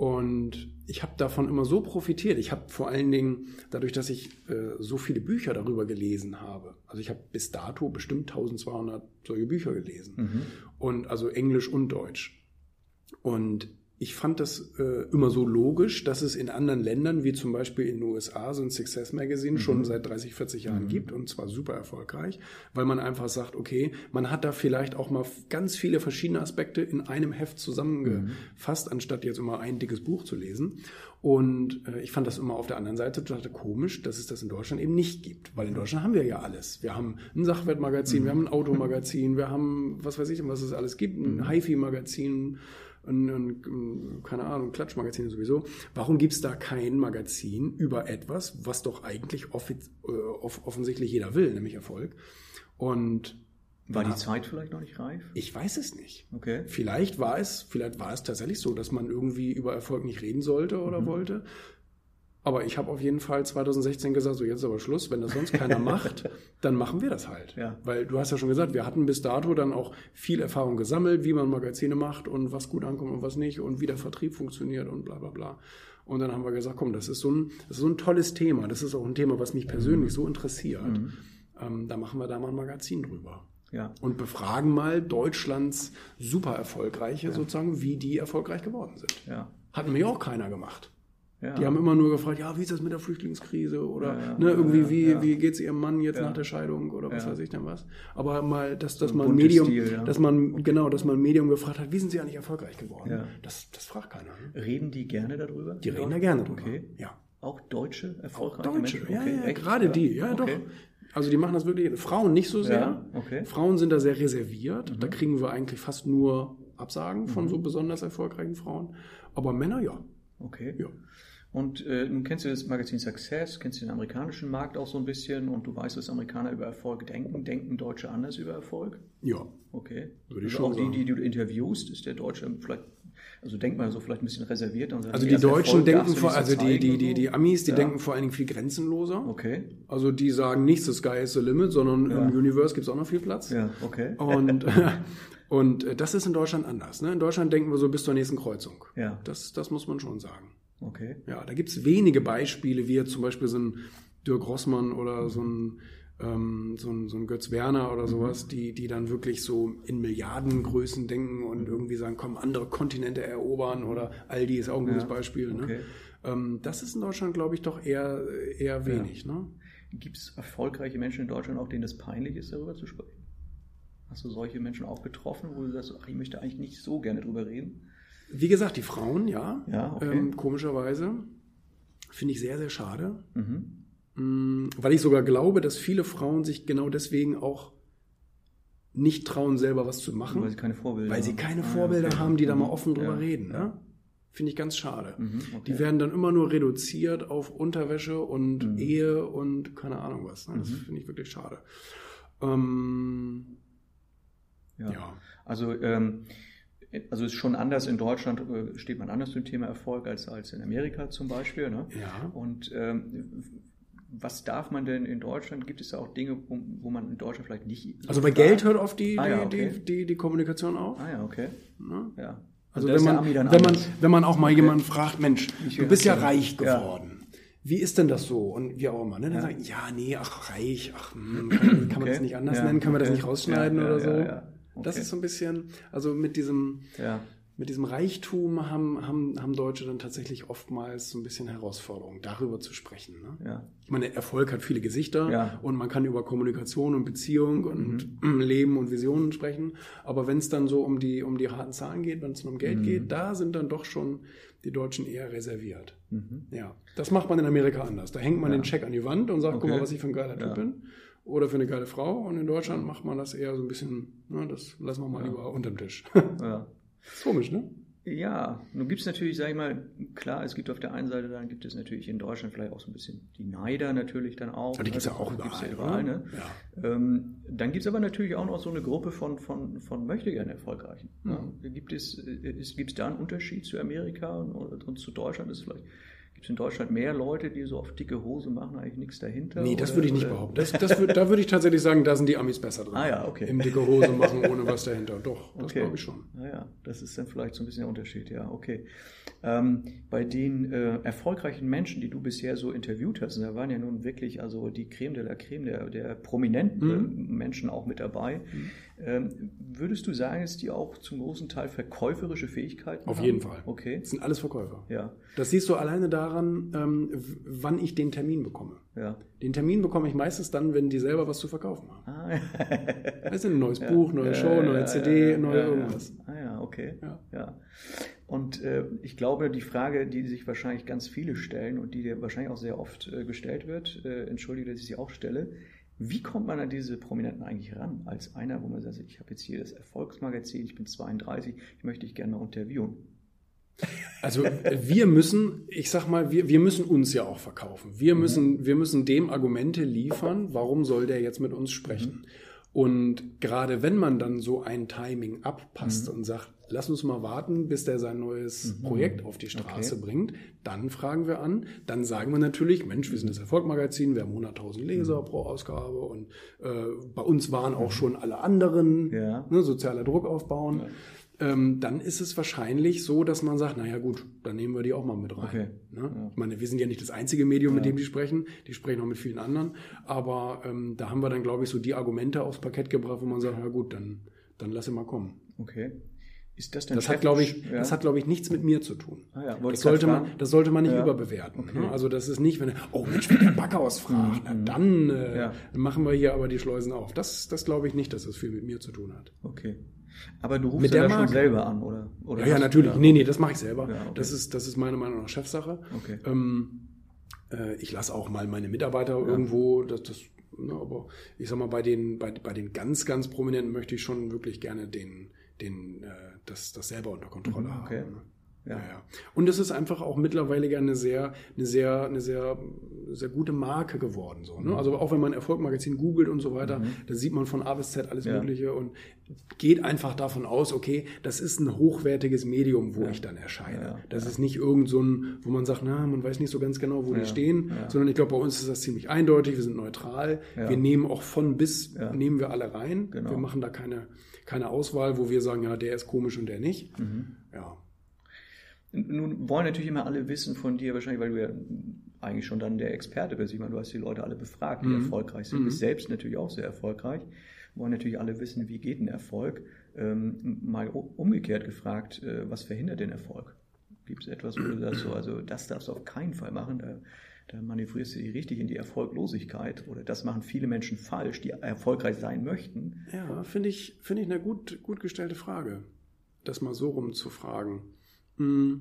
Und ich habe davon immer so profitiert. Ich habe vor allen Dingen dadurch, dass ich äh, so viele Bücher darüber gelesen habe. Also ich habe bis dato bestimmt 1200 solche Bücher gelesen. Mhm. Und also Englisch und Deutsch. Und ich fand das äh, immer so logisch, dass es in anderen Ländern, wie zum Beispiel in den USA, so ein Success Magazine mhm. schon seit 30, 40 Jahren mhm. gibt und zwar super erfolgreich, weil man einfach sagt, okay, man hat da vielleicht auch mal ganz viele verschiedene Aspekte in einem Heft zusammengefasst, mhm. anstatt jetzt immer ein dickes Buch zu lesen. Und äh, ich fand das immer auf der anderen Seite total komisch, dass es das in Deutschland eben nicht gibt, weil in Deutschland haben wir ja alles. Wir haben ein Sachwertmagazin, wir haben ein Automagazin, wir haben, was weiß ich, was es alles gibt, ein mhm. HiFi-Magazin, ein, ein, keine Ahnung, Klatschmagazin sowieso. Warum gibt es da kein Magazin über etwas, was doch eigentlich äh, off offensichtlich jeder will, nämlich Erfolg? Und war die Zeit vielleicht noch nicht reif? Ich weiß es nicht. Okay. Vielleicht war es, vielleicht war es tatsächlich so, dass man irgendwie über Erfolg nicht reden sollte oder mhm. wollte. Aber ich habe auf jeden Fall 2016 gesagt, so jetzt ist aber Schluss, wenn das sonst keiner macht, dann machen wir das halt. Ja. Weil du hast ja schon gesagt, wir hatten bis dato dann auch viel Erfahrung gesammelt, wie man Magazine macht und was gut ankommt und was nicht und wie der Vertrieb funktioniert und bla bla bla. Und dann haben wir gesagt, komm, das ist so ein, das ist so ein tolles Thema. Das ist auch ein Thema, was mich persönlich so interessiert. Mhm. Ähm, da machen wir da mal ein Magazin drüber. Ja. Und befragen mal Deutschlands super erfolgreiche ja. sozusagen, wie die erfolgreich geworden sind. Ja. Hat mir auch keiner gemacht. Ja. Die haben immer nur gefragt, ja, wie ist das mit der Flüchtlingskrise oder ja, ja, ne, irgendwie, wie, wie geht es ihrem Mann jetzt nach der Scheidung oder was weiß ich denn was. Aber mal, dass, dass so man Medium, Stil, dass man, genau, dass man ein Medium gefragt hat, wie sind sie eigentlich erfolgreich geworden? Das, das fragt keiner. Ne? Reden die gerne darüber? Die reden da gerne drüber. Okay. Ja. Auch Deutsche erfolgreiche Auch Deutsche, Menschen? Okay. ja, gerade die, ja, okay. doch. Also die machen das wirklich, Frauen nicht so sehr. okay. Frauen sind da sehr reserviert. Mhm. Da kriegen wir eigentlich fast nur Absagen von mhm. so besonders erfolgreichen Frauen. Aber Männer ja. Okay. Ja. Und äh, nun kennst du das Magazin Success, kennst du den amerikanischen Markt auch so ein bisschen und du weißt, dass Amerikaner über Erfolg denken. Denken Deutsche anders über Erfolg? Ja. Okay. Würde ich also schon auch sagen. die, die du interviewst, ist der Deutsche vielleicht, also denkt man so vielleicht ein bisschen reserviert. Also, also die Deutschen denken vor, also die, die, die, die Amis, die ja. denken vor allen Dingen viel grenzenloser. Okay. Also die sagen nicht, the sky is the limit, sondern ja. im Universe gibt es auch noch viel Platz. Ja, okay. Und Und äh, das ist in Deutschland anders. Ne? In Deutschland denken wir so bis zur nächsten Kreuzung. Ja. Das, das muss man schon sagen. Okay. Ja, da gibt es wenige Beispiele, wie jetzt zum Beispiel so ein Dirk Rossmann oder so ein, ähm, so ein, so ein Götz Werner oder mhm. sowas, die, die dann wirklich so in Milliardengrößen denken und irgendwie sagen, komm, andere Kontinente erobern oder Aldi ist auch ein gutes Ja, Beispiel. Ne? okay. Ähm, das ist in Deutschland, glaube ich, doch eher, eher wenig. Ne? Gibt es erfolgreiche Menschen in Deutschland, auch denen es peinlich ist, darüber zu sprechen? Hast du solche Menschen auch getroffen, wo du sagst, ach, ich möchte eigentlich nicht so gerne drüber reden? Wie gesagt, die Frauen, ja. Ja, okay. Ähm, komischerweise. Finde ich sehr, sehr schade. Mhm. Mm, Weil ich sogar glaube, dass viele Frauen sich genau deswegen auch nicht trauen, selber was zu machen. Weil sie keine Vorbilder Weil sie haben. keine Ah, Vorbilder okay. haben, die da Mhm. mal offen drüber Ja, reden. Ne? Finde ich ganz schade. Mhm, okay. Die werden dann immer nur reduziert auf Unterwäsche und Mhm. Ehe und keine Ahnung was. Ne? Das Mhm. finde ich wirklich schade. Ähm, Ja. ja. Also, ähm, also ist schon anders in Deutschland, äh, steht man anders zum Thema Erfolg als, als in Amerika zum Beispiel. Ne? Ja. Und ähm, was darf man denn in Deutschland? Gibt es da auch Dinge, wo, wo man in Deutschland vielleicht nicht. so Also bei? Geld hört oft die, Ah, die, ja, okay. die, die, die Kommunikation auf. Ah ja, okay. Ne? Ja. Also wenn man, wenn, man, wenn man auch mal Okay. jemanden fragt, Mensch, Ich du bist ja reich Ja. geworden. Wie ist denn das so? Und wie auch immer. Ne? Dann Ja. sagen, ja, nee, ach, reich, ach, hm, kann, kann man Okay. das nicht anders Ja, nennen? Können wir das nicht rausschneiden Ja, ja, oder so? Ja. Das Okay. ist so ein bisschen, also mit diesem, Ja. mit diesem Reichtum haben, haben, haben Deutsche dann tatsächlich oftmals so ein bisschen Herausforderungen, darüber zu sprechen. Ne? Ja. Ich meine, Erfolg hat viele Gesichter Ja. und man kann über Kommunikation und Beziehung und Mhm. Leben und Visionen sprechen. Aber wenn es dann so um die, um die harten Zahlen geht, wenn es um Geld Mhm. geht, da sind dann doch schon die Deutschen eher reserviert. Mhm. Ja, das macht man in Amerika anders. Da hängt man den Check an die Wand und sagt, guck Okay. mal, was ich für ein geiler Typ bin. Oder für eine geile Frau. Und in Deutschland macht man das eher so ein bisschen, ne, das lassen wir mal Ja. lieber unterm Tisch. Ja. Komisch, ne? Ja, nun gibt es natürlich, sag ich mal, klar, es gibt auf der einen Seite, dann gibt es natürlich in Deutschland vielleicht auch so ein bisschen die Neider natürlich dann auch. Aber die gibt's ja auch Die gibt's ja überall, überall, ne? ne? Ja. Ähm, dann gibt es aber natürlich auch noch so eine Gruppe von, von, von möchtegern Erfolgreichen. Mhm. Ja, gibt es, äh, es, gibt es da einen Unterschied zu Amerika und, und zu Deutschland? Ist vielleicht, Gibt es in Deutschland mehr Leute, die so auf dicke Hose machen, eigentlich nichts dahinter? Nee, das oder- würde ich nicht oder- behaupten. Das, das würd, da würde ich tatsächlich sagen, da sind die Amis besser drin. Ah ja, okay. Im dicke Hose machen ohne was dahinter. Doch, das Okay. glaube ich schon. Naja, das ist dann vielleicht so ein bisschen der Unterschied, ja, okay. Ähm, bei den äh, erfolgreichen Menschen, die du bisher so interviewt hast, und da waren ja nun wirklich also die Creme de la Creme der, der prominenten Mhm. Menschen auch mit dabei. Ähm, würdest du sagen, dass die auch zum großen Teil verkäuferische Fähigkeiten Auf haben? jeden Fall. Okay, Das sind alles Verkäufer. ja, Das siehst du alleine daran, ähm, wann ich den Termin bekomme. ja. Den Termin bekomme ich meistens dann, wenn die selber was zu verkaufen haben. Ah, ja. Das ist ein neues Buch, neue Show, neue CD, neue irgendwas. Ah ja, okay. Ja. Ja. Und äh, ich glaube, die Frage, die sich wahrscheinlich ganz viele stellen und die dir wahrscheinlich auch sehr oft äh, gestellt wird, äh, entschuldige, dass ich sie auch stelle, wie kommt man an diese Prominenten eigentlich ran? Als einer, wo man sagt, ich habe jetzt hier das Erfolgsmagazin, ich bin 32, ich möchte dich gerne mal interviewen. Also wir müssen, ich sag mal, wir, wir müssen uns ja auch verkaufen. Wir müssen, wir müssen dem Argumente liefern, warum soll der jetzt mit uns sprechen. Und gerade wenn man dann so ein Timing abpasst und sagt, lass uns mal warten, bis der sein neues Projekt auf die Straße Okay. bringt, dann fragen wir an, dann sagen wir natürlich, Mensch, wir sind das Erfolgmagazin, wir haben 100.000 Leser pro Ausgabe und äh, bei uns waren auch schon alle anderen, Ja. ne, sozialer Druck aufbauen. Ähm, dann ist es wahrscheinlich so, dass man sagt, naja gut, dann nehmen wir die auch mal mit rein. Okay. Ne? Ich meine, wir sind ja nicht das einzige Medium, mit dem die sprechen, die sprechen auch mit vielen anderen, aber ähm, da haben wir dann, glaube ich, so die Argumente aufs Parkett gebracht, wo man sagt, na gut, dann, dann lass ihn mal kommen. Okay. Ist das denn Das hat, glaube ich, ja. das hat, glaube ich, nichts mit mir zu tun. Ah ja, das, sollte man, das sollte man nicht Ja. überbewerten. Okay. Ne? Also das ist nicht, wenn oh Mensch, wenn der Backhaus fragt, na, dann äh, Mhm. Ja. machen wir hier aber die Schleusen auf. Das, das glaube ich nicht, dass das viel mit mir zu tun hat. Okay. Aber du rufst Mit ja der da schon selber an, oder? oder Ja, ja, natürlich. Ja. Nee, nee, das mache ich selber. Ja, okay. das, ist, das ist meiner Meinung nach Chefsache. Okay. Ähm, äh, ich lasse auch mal meine Mitarbeiter irgendwo, das, das, ne, aber ich sag mal, bei den, bei, bei den ganz, ganz Prominenten möchte ich schon wirklich gerne den, den, äh, das, das selber unter Kontrolle Mhm, okay. haben. Ne? Ja. Ja. Ja, Und es ist einfach auch mittlerweile ja eine sehr, eine sehr, eine sehr, sehr gute Marke geworden. So, Mhm. ne? Also auch wenn man Erfolgmagazin googelt und so weiter, da sieht man von A bis Z alles Ja. Mögliche und geht einfach davon aus, okay, das ist ein hochwertiges Medium, wo ich dann erscheine. Ja, Das ist nicht irgend so ein, wo man sagt, na, man weiß nicht so ganz genau, wo Ja, die stehen, ja. sondern ich glaube, bei uns ist das ziemlich eindeutig, wir sind neutral, Ja. wir nehmen auch von bis, Ja. nehmen wir alle rein, Genau. wir machen da keine, keine Auswahl, wo wir sagen, ja, der ist komisch und der nicht. Mhm. Ja. Nun wollen natürlich immer alle wissen von dir, wahrscheinlich, weil du ja eigentlich schon dann der Experte bist. Ich meine, du hast die Leute alle befragt, die Mhm. erfolgreich sind. Du bist selbst natürlich auch sehr erfolgreich. Wollen natürlich alle wissen, wie geht ein Erfolg. Ähm, mal umgekehrt gefragt, äh, was verhindert den Erfolg? Gibt es etwas, wo du sagst, so, also das darfst du auf keinen Fall machen, da, da manövrierst du dich richtig in die Erfolglosigkeit oder das machen viele Menschen falsch, die erfolgreich sein möchten. Ja, finde ich, finde ich eine gut, gut gestellte Frage, das mal so rum zu fragen. Hm.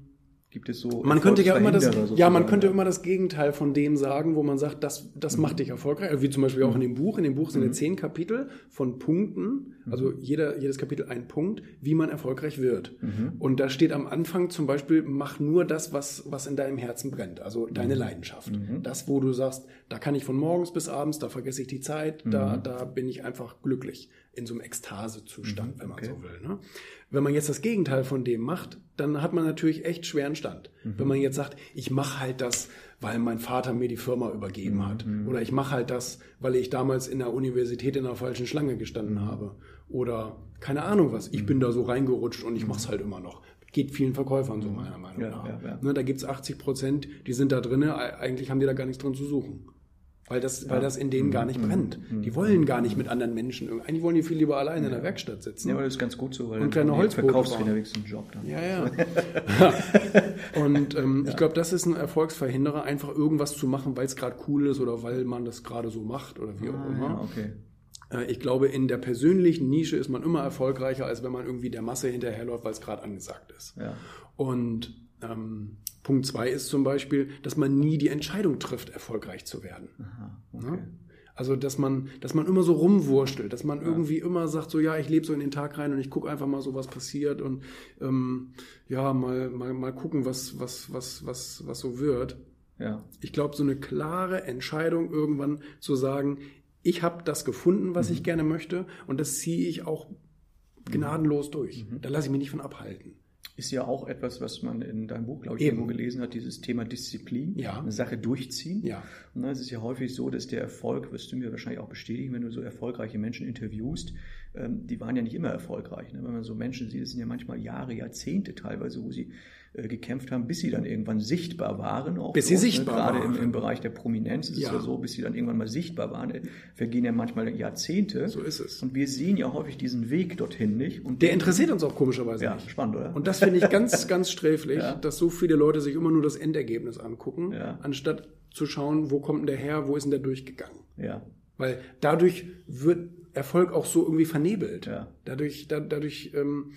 Gibt es so Man könnte ja immer das, Erfolgsverhinderer ja, man sozusagen? könnte immer das Gegenteil von dem sagen, wo man sagt, das, das macht dich erfolgreich. Also Wie zum Beispiel auch in dem Buch. In dem Buch sind ja zehn Kapitel von Punkten, also jeder, jedes Kapitel ein Punkt, wie man erfolgreich wird. Und da steht am Anfang zum Beispiel, mach nur das, was, was in deinem Herzen brennt, also deine Leidenschaft. Das, wo du sagst, da kann ich von morgens bis abends, da vergesse ich die Zeit, da, da bin ich einfach glücklich in so einem Ekstasezustand, wenn man okay. so will. Ne? Wenn man jetzt das Gegenteil von dem macht, dann hat man natürlich echt schweren Stand. Wenn man jetzt sagt, ich mache halt das, weil mein Vater mir die Firma übergeben hat. Oder ich mache halt das, weil ich damals in der Universität in der falschen Schlange gestanden habe. Oder keine Ahnung was, ich bin da so reingerutscht und ich mache es halt immer noch. Geht vielen Verkäufern so meiner Meinung Ja, nach. ja, ja. Ne, da gibt's 80 Prozent, die sind da drinne, eigentlich haben die da gar nichts drin zu suchen. Weil das, weil das in denen gar nicht brennt. Die wollen gar nicht mit anderen Menschen. irgendwie- Eigentlich wollen die viel lieber alleine in der Werkstatt sitzen. Ja, aber das ist ganz gut so, weil Und kleine du verkaufst wieder wenigstens einen Job dann. Ja, ja. Und ähm, ich glaube, das ist ein Erfolgsverhinderer, einfach irgendwas zu machen, weil es gerade cool ist oder weil man das gerade so macht oder wie auch Ah, immer. ja, okay. Äh, Ich glaube, in der persönlichen Nische ist man immer erfolgreicher, als wenn man irgendwie der Masse hinterherläuft, weil es gerade angesagt ist. Ja. Und ähm, Punkt zwei ist zum Beispiel, dass man nie die Entscheidung trifft, erfolgreich zu werden. Aha, Ne? okay. Also, dass man, dass man immer so rumwurstelt, dass man irgendwie immer sagt, so ja, ich lebe so in den Tag rein und ich gucke einfach mal so, was passiert und ähm, ja, mal, mal, mal gucken, was, was, was, was, was so wird. Ja. Ich glaube, so eine klare Entscheidung irgendwann zu sagen, ich habe das gefunden, was ich gerne möchte und das ziehe ich auch gnadenlos durch. Da lasse ich mich nicht von abhalten. Ist ja auch etwas, was man in deinem Buch, glaube ich, Eben. irgendwo gelesen hat, dieses Thema Disziplin, Ja. eine Sache durchziehen. Ja. Und es ist ja häufig so, dass der Erfolg, wirst du mir wahrscheinlich auch bestätigen, wenn du so erfolgreiche Menschen interviewst, ähm, die waren ja nicht immer erfolgreich. Ne? Wenn man so Menschen sieht, das sind ja manchmal Jahre, Jahrzehnte teilweise, wo sie gekämpft haben, bis sie dann irgendwann sichtbar waren. Auch Bis sie dort, sichtbar ne? Gerade im, waren. im Bereich der Prominenz ist Ja. es ja so, bis sie dann irgendwann mal sichtbar waren, äh, vergehen ja manchmal Jahrzehnte. So ist es. Und wir sehen ja häufig diesen Weg dorthin nicht. Und Der interessiert uns auch komischerweise ja, nicht. spannend, oder? Und das finde ich ganz, ganz sträflich, Ja. dass so viele Leute sich immer nur das Endergebnis angucken, Ja. anstatt zu schauen, wo kommt denn der her, wo ist denn der durchgegangen. ja. Weil dadurch wird Erfolg auch so irgendwie vernebelt. Ja. Dadurch, da, dadurch ähm,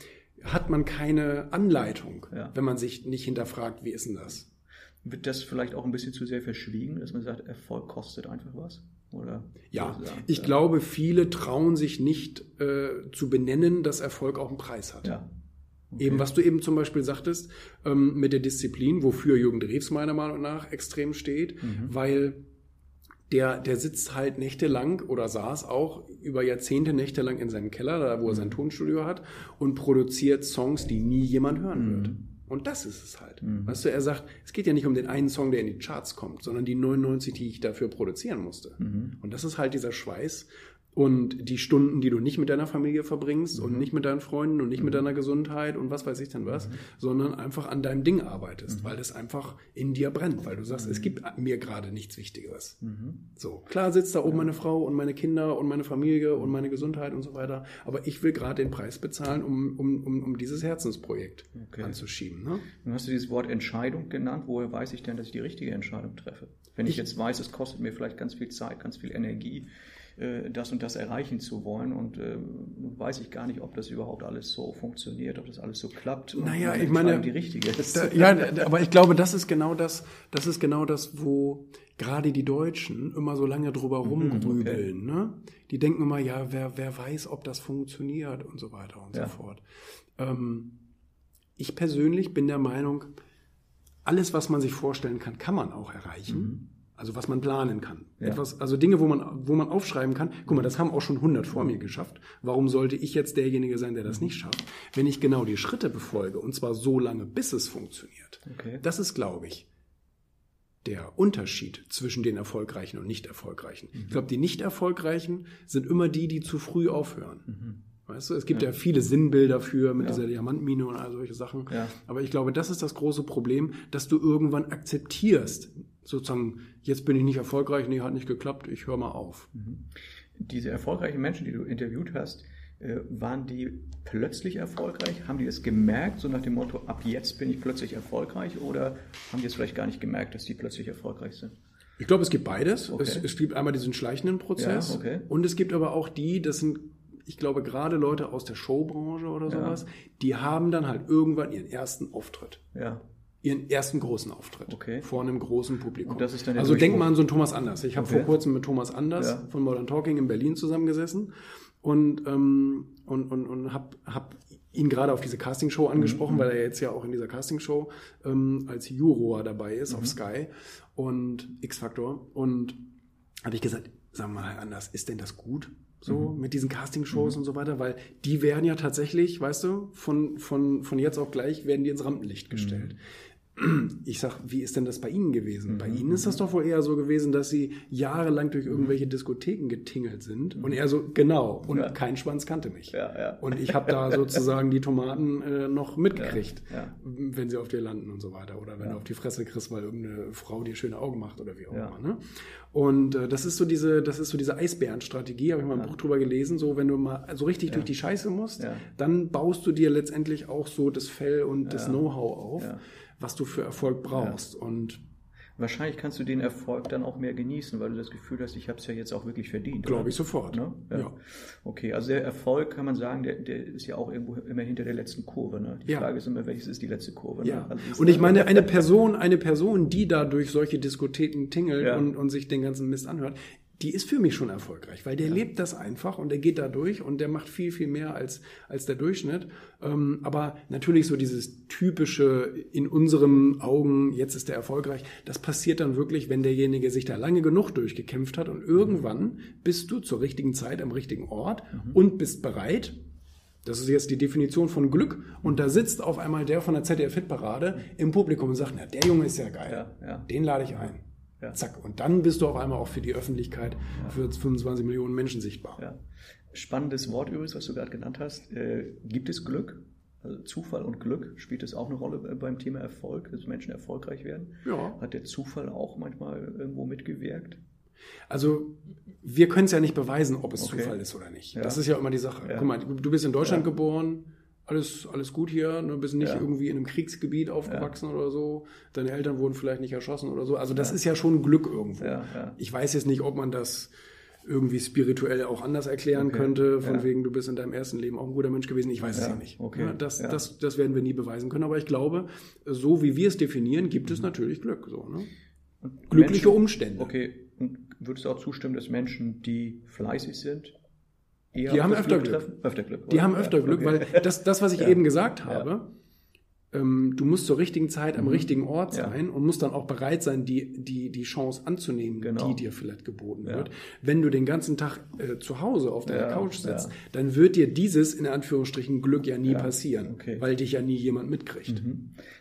hat man keine Anleitung, Ja. wenn man sich nicht hinterfragt, wie ist denn das? Wird das vielleicht auch ein bisschen zu sehr verschwiegen, dass man sagt, Erfolg kostet einfach was? Oder Ja, oder- ich ja. glaube, viele trauen sich nicht äh, zu benennen, dass Erfolg auch einen Preis hat. Ja. Eben, was du eben zum Beispiel sagtest, ähm, mit der Disziplin, wofür Jürgen Drews meiner Meinung nach extrem steht, Mhm. weil der, der sitzt halt nächtelang oder saß auch über Jahrzehnte nächtelang in seinem Keller, da wo er Mhm. sein Tonstudio hat, und produziert Songs, die nie jemand hören Mhm. wird. Und das ist es halt. Weißt du, er sagt, es geht ja nicht um den einen Song, der in die Charts kommt, sondern die 99, die ich dafür produzieren musste. Mhm. Und das ist halt dieser Schweiß und die Stunden, die du nicht mit deiner Familie verbringst Mhm. und nicht mit deinen Freunden und nicht mit deiner Gesundheit und was weiß ich denn Mhm. was, sondern einfach an deinem Ding arbeitest, weil das einfach in dir brennt, weil du sagst, Mhm. es gibt mir gerade nichts Wichtigeres. So, klar sitzt da oben meine Frau und meine Kinder und meine Familie und meine Gesundheit und so weiter, aber ich will gerade den Preis bezahlen, um, um, um, um dieses Herzensprojekt Okay. anzuschieben. Ne? Nun hast du dieses Wort Entscheidung genannt. Woher weiß ich denn, dass ich die richtige Entscheidung treffe? Wenn ich, Ich- jetzt weiß, es kostet mir vielleicht ganz viel Zeit, ganz viel Energie, das und das erreichen zu wollen und äh, nun weiß ich gar nicht, ob das überhaupt alles so funktioniert, ob das alles so klappt. Naja, ich meine, die richtige ist. Da, ja, aber ich glaube, das ist genau das, das ist genau das, wo gerade die Deutschen immer so lange drüber rumgrübeln. Ne? Die denken immer, ja, wer, wer weiß, ob das funktioniert und so weiter und Ja. so fort. Ähm, ich persönlich bin der Meinung, alles, was man sich vorstellen kann, kann man auch erreichen. Also was man planen kann. Ja. Etwas, also Dinge, wo man, wo man aufschreiben kann. Guck mal, das haben auch schon 100 vor mir geschafft. Warum sollte ich jetzt derjenige sein, der das nicht schafft? Wenn ich genau die Schritte befolge und zwar so lange, bis es funktioniert. Okay. Das ist, glaube ich, der Unterschied zwischen den Erfolgreichen und nicht Erfolgreichen. Ich glaube, die nicht Erfolgreichen sind immer die, die zu früh aufhören. Weißt du, es gibt ja, viele Sinnbilder für mit Ja. dieser Diamantmine und all solche Sachen. Ja. Aber ich glaube, das ist das große Problem, dass du irgendwann akzeptierst, sozusagen, jetzt bin ich nicht erfolgreich, nee, hat nicht geklappt, ich höre mal auf. Diese erfolgreichen Menschen, die du interviewt hast, äh, waren die plötzlich erfolgreich? Haben die das gemerkt, so nach dem Motto, ab jetzt bin ich plötzlich erfolgreich? Oder haben die es vielleicht gar nicht gemerkt, dass die plötzlich erfolgreich sind? Ich glaube, es gibt beides. Okay. Es, es gibt einmal diesen schleichenden Prozess Ja, okay. und es gibt aber auch die, das sind, ich glaube, gerade Leute aus der Showbranche oder sowas, die haben dann halt irgendwann ihren ersten Auftritt. Ja. Ihren ersten großen Auftritt Okay. vor einem großen Publikum. Also denk mal an so einen Thomas Anders. Ich habe Okay. vor kurzem mit Thomas Anders Ja. von Modern Talking in Berlin zusammengesessen und, ähm, und, und, und habe hab ihn gerade auf diese Castingshow Mhm, angesprochen, weil er jetzt ja auch in dieser Castingshow ähm, als Juror dabei ist Mhm. auf Sky und X-Factor. Und habe ich gesagt, sag mal, Herr Anders, ist denn das gut? So Mhm. mit diesen Castingshows und so weiter, weil die werden ja tatsächlich, weißt du, von, von, von jetzt auf gleich werden die ins Rampenlicht gestellt. Ich sag, wie ist denn das bei Ihnen gewesen? Bei Ihnen ist das doch wohl eher so gewesen, dass Sie jahrelang durch irgendwelche Diskotheken getingelt sind. Und er so, genau. Und Ja. kein Schwanz kannte mich. Ja, ja. Und ich habe da sozusagen die Tomaten äh, noch mitgekriegt, wenn sie auf dir landen und so weiter. Oder wenn du auf die Fresse kriegst, weil irgendeine Frau dir schöne Augen macht oder wie auch immer. Ne? Und äh, das ist so diese, das ist so diese Eisbärenstrategie, habe ich mal ein Buch drüber gelesen. So, wenn du mal so richtig durch die Scheiße musst, dann baust du dir letztendlich auch so das Fell und das Know-how auf. Was du für Erfolg brauchst. Und Wahrscheinlich kannst du den Erfolg dann auch mehr genießen, weil du das Gefühl hast, ich habe es ja jetzt auch wirklich verdient. glaube ich sofort. Ne? Ja. Ja. Okay, also der Erfolg kann man sagen, der, der ist ja auch irgendwo immer hinter der letzten Kurve. Ne? Die Ja. Frage ist immer, welches ist die letzte Kurve? Ja. Ne? Also und ich meine, eine Person, eine Person, die da durch solche Diskotheken tingelt Ja. und, und sich den ganzen Mist anhört, die ist für mich schon erfolgreich, weil der lebt das einfach und der geht da durch und der macht viel, viel mehr als, als der Durchschnitt. Ähm, aber natürlich so dieses typische in unseren Augen, jetzt ist der erfolgreich, das passiert dann wirklich, wenn derjenige sich da lange genug durchgekämpft hat und irgendwann bist du zur richtigen Zeit am richtigen Ort und bist bereit, Das ist jetzt die Definition von Glück. Und da sitzt auf einmal der von der ZDF-Hitparade im Publikum und sagt, na, der Junge ist ja geil. Ja, ja. Den lade ich ein. Ja. Zack. Und dann bist du auf einmal auch für die Öffentlichkeit, für 25 Millionen Menschen sichtbar. Ja. Spannendes Wort übrigens, was du gerade genannt hast. Äh, gibt es Glück? Also Zufall und Glück spielt es auch eine Rolle beim Thema Erfolg, dass Menschen erfolgreich werden? Ja. Hat der Zufall auch manchmal irgendwo mitgewirkt? Also wir können es ja nicht beweisen, ob es Okay. Zufall ist oder nicht. Ja. Das ist ja immer die Sache. Ja. Guck mal, du bist in Deutschland Ja. geboren, alles, alles gut hier, du bist nicht Ja. irgendwie in einem Kriegsgebiet aufgewachsen oder so, deine Eltern wurden vielleicht nicht erschossen oder so. Also das ist ja schon Glück irgendwo. Ja, ja. Ich weiß jetzt nicht, ob man das irgendwie spirituell auch anders erklären Okay. könnte, von Ja. wegen, du bist in deinem ersten Leben auch ein guter Mensch gewesen. Ich weiß es Ja, ja nicht. okay. Ja, das, Ja. Das, das werden wir nie beweisen können. Aber ich glaube, so wie wir es definieren, gibt es natürlich Glück. So, ne? Glückliche Menschen- Umstände. Okay, und würdest du auch zustimmen, dass Menschen, die fleißig sind, Die auf haben öfter Glück Glück. Öfter Glück. Die oder? haben öfter Ja, Glück, okay. weil das, das was ich Ja. eben gesagt habe, ähm, du musst zur richtigen Zeit am richtigen Ort Mhm. Sein und musst dann auch bereit sein, die, die, die Chance anzunehmen, Genau. die dir vielleicht geboten wird. Wenn du den ganzen Tag äh, zu Hause auf deiner Couch sitzt, dann wird dir dieses in Anführungsstrichen Glück ja nie passieren, okay. Mhm. weil dich ja nie jemand mitkriegt.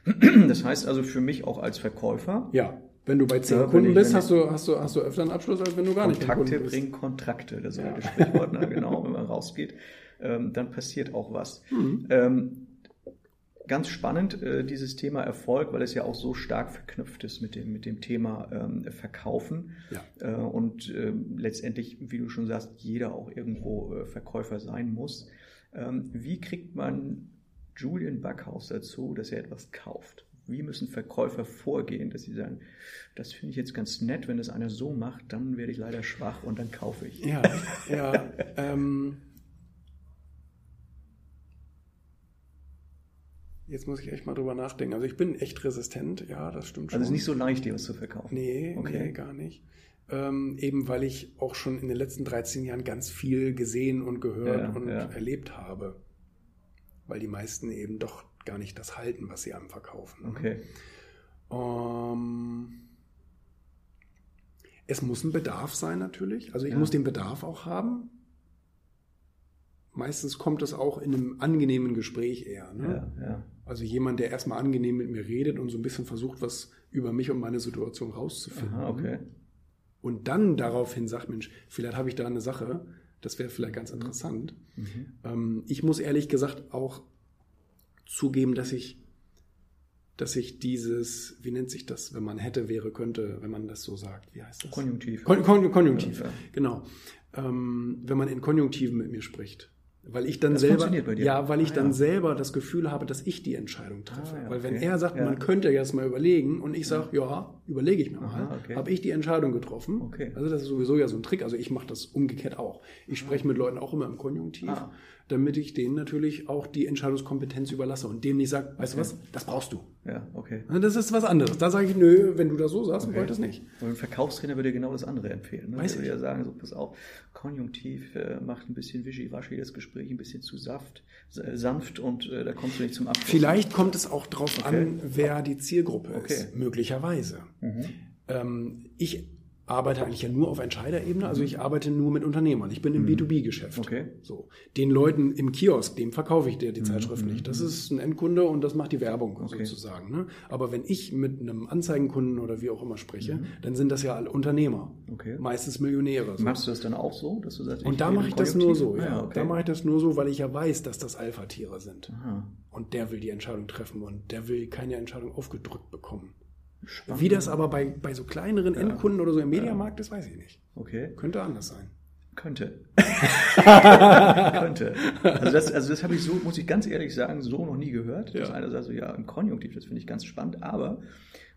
Das heißt also für mich auch als Verkäufer, Ja. Wenn du bei zehn Ja, Kunden ich- bist, hast du, hast, du, hast du öfter einen Abschluss, als wenn du gar nicht Kontakte Kunden bist. bringen Kontrakte, das ist ja. das Sprichwort, ne? genau, wenn man rausgeht, ähm, dann passiert auch was. Mhm. Ähm, ganz spannend, äh, dieses Thema Erfolg, weil es ja auch so stark verknüpft ist mit dem, mit dem Thema ähm, Verkaufen. Ja. Äh, und ähm, letztendlich, wie du schon sagst, jeder auch irgendwo äh, Verkäufer sein muss. Ähm, wie kriegt man Julian Backhaus dazu, dass er etwas kauft? Wie müssen Verkäufer vorgehen, dass sie sagen, das finde ich jetzt ganz nett, wenn das einer so macht, dann werde ich leider schwach und dann kaufe ich. Ja, ja. ähm, jetzt muss ich echt mal drüber nachdenken. Also ich bin echt resistent, ja, das stimmt schon. Also es ist nicht so leicht, dir was zu verkaufen. Nee, Okay. nee, gar nicht. Ähm, eben weil ich auch schon in den letzten 13 Jahren ganz viel gesehen und gehört Ja, und ja. erlebt habe. Weil die meisten eben doch gar nicht das halten, was sie einem verkaufen. ne? Okay. Ähm, es muss ein Bedarf sein natürlich. Also ich Ja. muss den Bedarf auch haben. Meistens kommt es auch in einem angenehmen Gespräch eher. Ne? Ja, ja. Also jemand, der erstmal angenehm mit mir redet und so ein bisschen versucht, was über mich und meine Situation rauszufinden. Aha, okay. Und dann daraufhin sagt, Mensch, vielleicht habe ich da eine Sache, das wäre vielleicht ganz interessant. Mhm. Ähm, ich muss ehrlich gesagt auch zugeben, dass ich, dass ich dieses, wie nennt sich das, wenn man hätte, wäre, könnte, wenn man das so sagt, wie heißt das? Konjunktiv. Kon Kon Konjunktiv, Ja, ja. genau. Ähm, wenn man in Konjunktiven mit mir spricht. Weil ich dann Das selber, ja, weil ich Ah, dann ja. selber das Gefühl habe, dass ich die Entscheidung treffe. Ah, ja, weil wenn okay. er sagt, Ja. man könnte jetzt mal überlegen und ich sage, ja, überlege ich mir mal, Aha, okay. habe ich die Entscheidung getroffen. Okay. Also das ist sowieso ja so ein Trick. Also ich mache das umgekehrt auch. Ich spreche mit Leuten auch immer im Konjunktiv, Ah. Damit ich denen natürlich auch die Entscheidungskompetenz überlasse und dem nicht sage, weißt du was, das brauchst du. Ja, okay. Das ist was anderes. Da sage ich, nö, wenn du das so sagst, okay. wollte es nicht. Und ein Verkaufstrainer würde dir genau das andere empfehlen. Ne? Weiß Der würde ja sagen, so pass auf, Konjunktiv äh, macht ein bisschen wischiwaschi das Gespräch, ein bisschen zu saft, äh, sanft und äh, da kommst du nicht zum Abschluss. Vielleicht kommt es auch drauf Okay. an, wer die Zielgruppe Okay. ist. Möglicherweise. Mhm. Ähm, ich arbeite eigentlich ja nur auf Entscheiderebene, also ich arbeite nur mit Unternehmern. Ich bin im B2B-Geschäft. Mhm. Okay. So. Den Leuten im Kiosk, dem verkaufe ich dir die Mhm. Zeitschrift nicht. Das ist ein Endkunde und das macht die Werbung Okay. sozusagen. Ne? Aber wenn ich mit einem Anzeigenkunden oder wie auch immer spreche, Mhm. dann sind das ja alle Unternehmer. Okay. Meistens Millionäre. So. Machst du das dann auch so, dass du sagst, Und da mache ich das nur so, Konjunktiv? ja. Ah, okay. Da mache ich das nur so, weil ich ja weiß, dass das Alpha-Tiere sind. Aha. Und der will die Entscheidung treffen und der will keine Entscheidung aufgedrückt bekommen. Spannend. Wie das aber bei, bei so kleineren Endkunden oder so im Mediamarkt ist, weiß ich nicht. Okay. Könnte anders sein. Könnte. Könnte. Also das, also das habe ich so, muss ich ganz ehrlich sagen, so noch nie gehört. Ja. einer sagt so, ja, im Konjunktiv, das finde ich ganz spannend, aber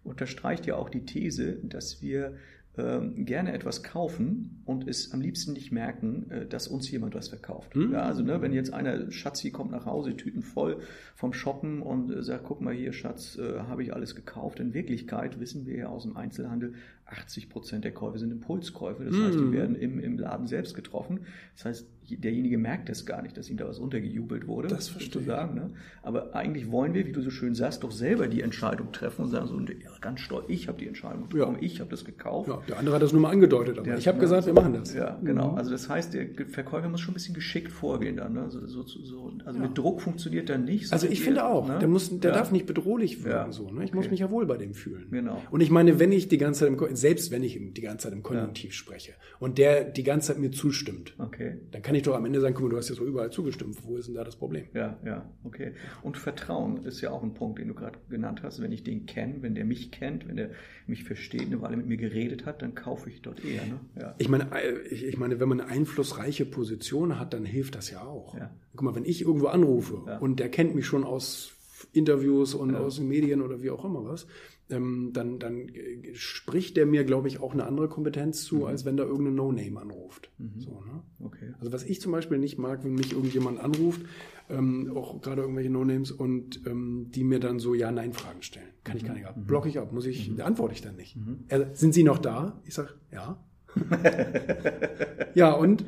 unterstreicht ja auch die These, dass wir gerne etwas kaufen und es am liebsten nicht merken, äh, dass uns jemand was verkauft. Mhm. Ja, also ne, wenn jetzt einer Schatzi kommt nach Hause, Tüten voll vom Shoppen und äh, sagt, guck mal hier, Schatz, äh, habe ich alles gekauft. In Wirklichkeit wissen wir ja aus dem Einzelhandel, 80 Prozent der Käufe sind Impulskäufe. Das heißt, die Mhm. werden im, im Laden selbst getroffen. Das heißt, derjenige merkt es gar nicht, dass ihm da was untergejubelt wurde. Das verstehe ich. Sagen, ne? Aber eigentlich wollen wir, wie du so schön sagst, doch selber die Entscheidung treffen und sagen so, ja, ganz stolz, ich habe die Entscheidung getroffen, ja. ich habe das gekauft. Ja, der andere hat das nur mal angedeutet, aber der ich habe gesagt, wir machen das. Ja, genau. Mhm. Also das heißt, der Verkäufer muss schon ein bisschen geschickt vorgehen dann. Ne? So, so, so, also ja. mit Druck funktioniert dann nicht. Also ich finde auch, ne? der, muss, der darf nicht bedrohlich wirken. So, ne? Ich okay. muss mich ja wohl bei dem fühlen. Genau. Und ich meine, wenn ich die ganze Zeit, im, selbst wenn ich die ganze Zeit im Konjunktiv spreche und der die ganze Zeit mir zustimmt, okay. dann kann ich doch am Ende sagen, guck mal, du hast ja so überall zugestimmt. Wo ist denn da das Problem? Ja, ja, okay. Und Vertrauen ist ja auch ein Punkt, den du gerade genannt hast. Wenn ich den kenne, wenn der mich kennt, wenn der mich versteht, eine Weile mit mir geredet hat, dann kaufe ich dort eher. Ne? Ja. Ich, meine, ich, meine, wenn man eine einflussreiche Position hat, dann hilft das ja auch. Ja. Guck mal, wenn ich irgendwo anrufe ja. und der kennt mich schon aus Interviews und aus den Medien oder wie auch immer was, ähm, dann, dann äh, spricht der mir, glaube ich, auch eine andere Kompetenz zu, mhm. als wenn da irgendein No-Name anruft. Mhm. So, ne? okay. Also was ich zum Beispiel nicht mag, wenn mich irgendjemand anruft, ähm, auch gerade irgendwelche No-Names und ähm, die mir dann so Ja-Nein-Fragen stellen. Kann mhm. ich gar nicht ab. Mhm. Block ich ab, muss ich, mhm. antworte ich dann nicht. Äh, sind Sie noch da? Ich sage, ja. ja, und?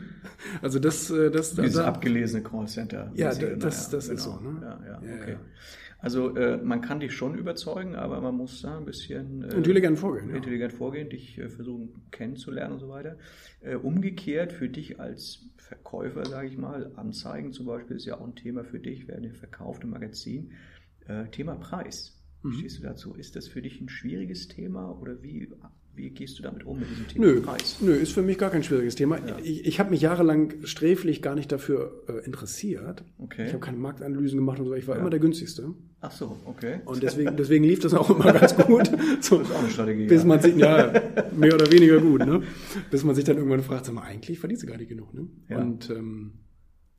Also das, äh, das, Dieses da, abgelesene Callcenter. Ja, das, das, das genau. ist so. Ne? Ja, ja, okay. Ja, also äh, man kann dich schon überzeugen, aber man muss da ein bisschen äh, intelligent vorgehen. Intelligent ja. vorgehen, dich äh, versuchen kennenzulernen und so weiter. Äh, umgekehrt für dich als Verkäufer, sage ich mal, Anzeigen zum Beispiel ist ja auch ein Thema für dich, werden ja verkauft im Magazin. Äh, Thema Preis. Wie mhm. stehst du dazu? Ist das für dich ein schwieriges Thema oder wie wie gehst du damit um mit diesem Thema nö, Preis? Nö, ist für mich gar kein schwieriges Thema. Ja. Ich, ich habe mich jahrelang sträflich gar nicht dafür äh, interessiert. Okay. Ich habe keine Marktanalysen gemacht und so. Ich war ja. immer der günstigste. Ach so, okay. Und deswegen, deswegen lief das auch immer ganz gut. So, das ist auch eine Strategie. Bis man sich, ja, mehr oder weniger gut, ne? Bis man sich dann irgendwann fragt, sag mal, eigentlich verdienst du gar nicht genug, ne? Ja. Und ähm,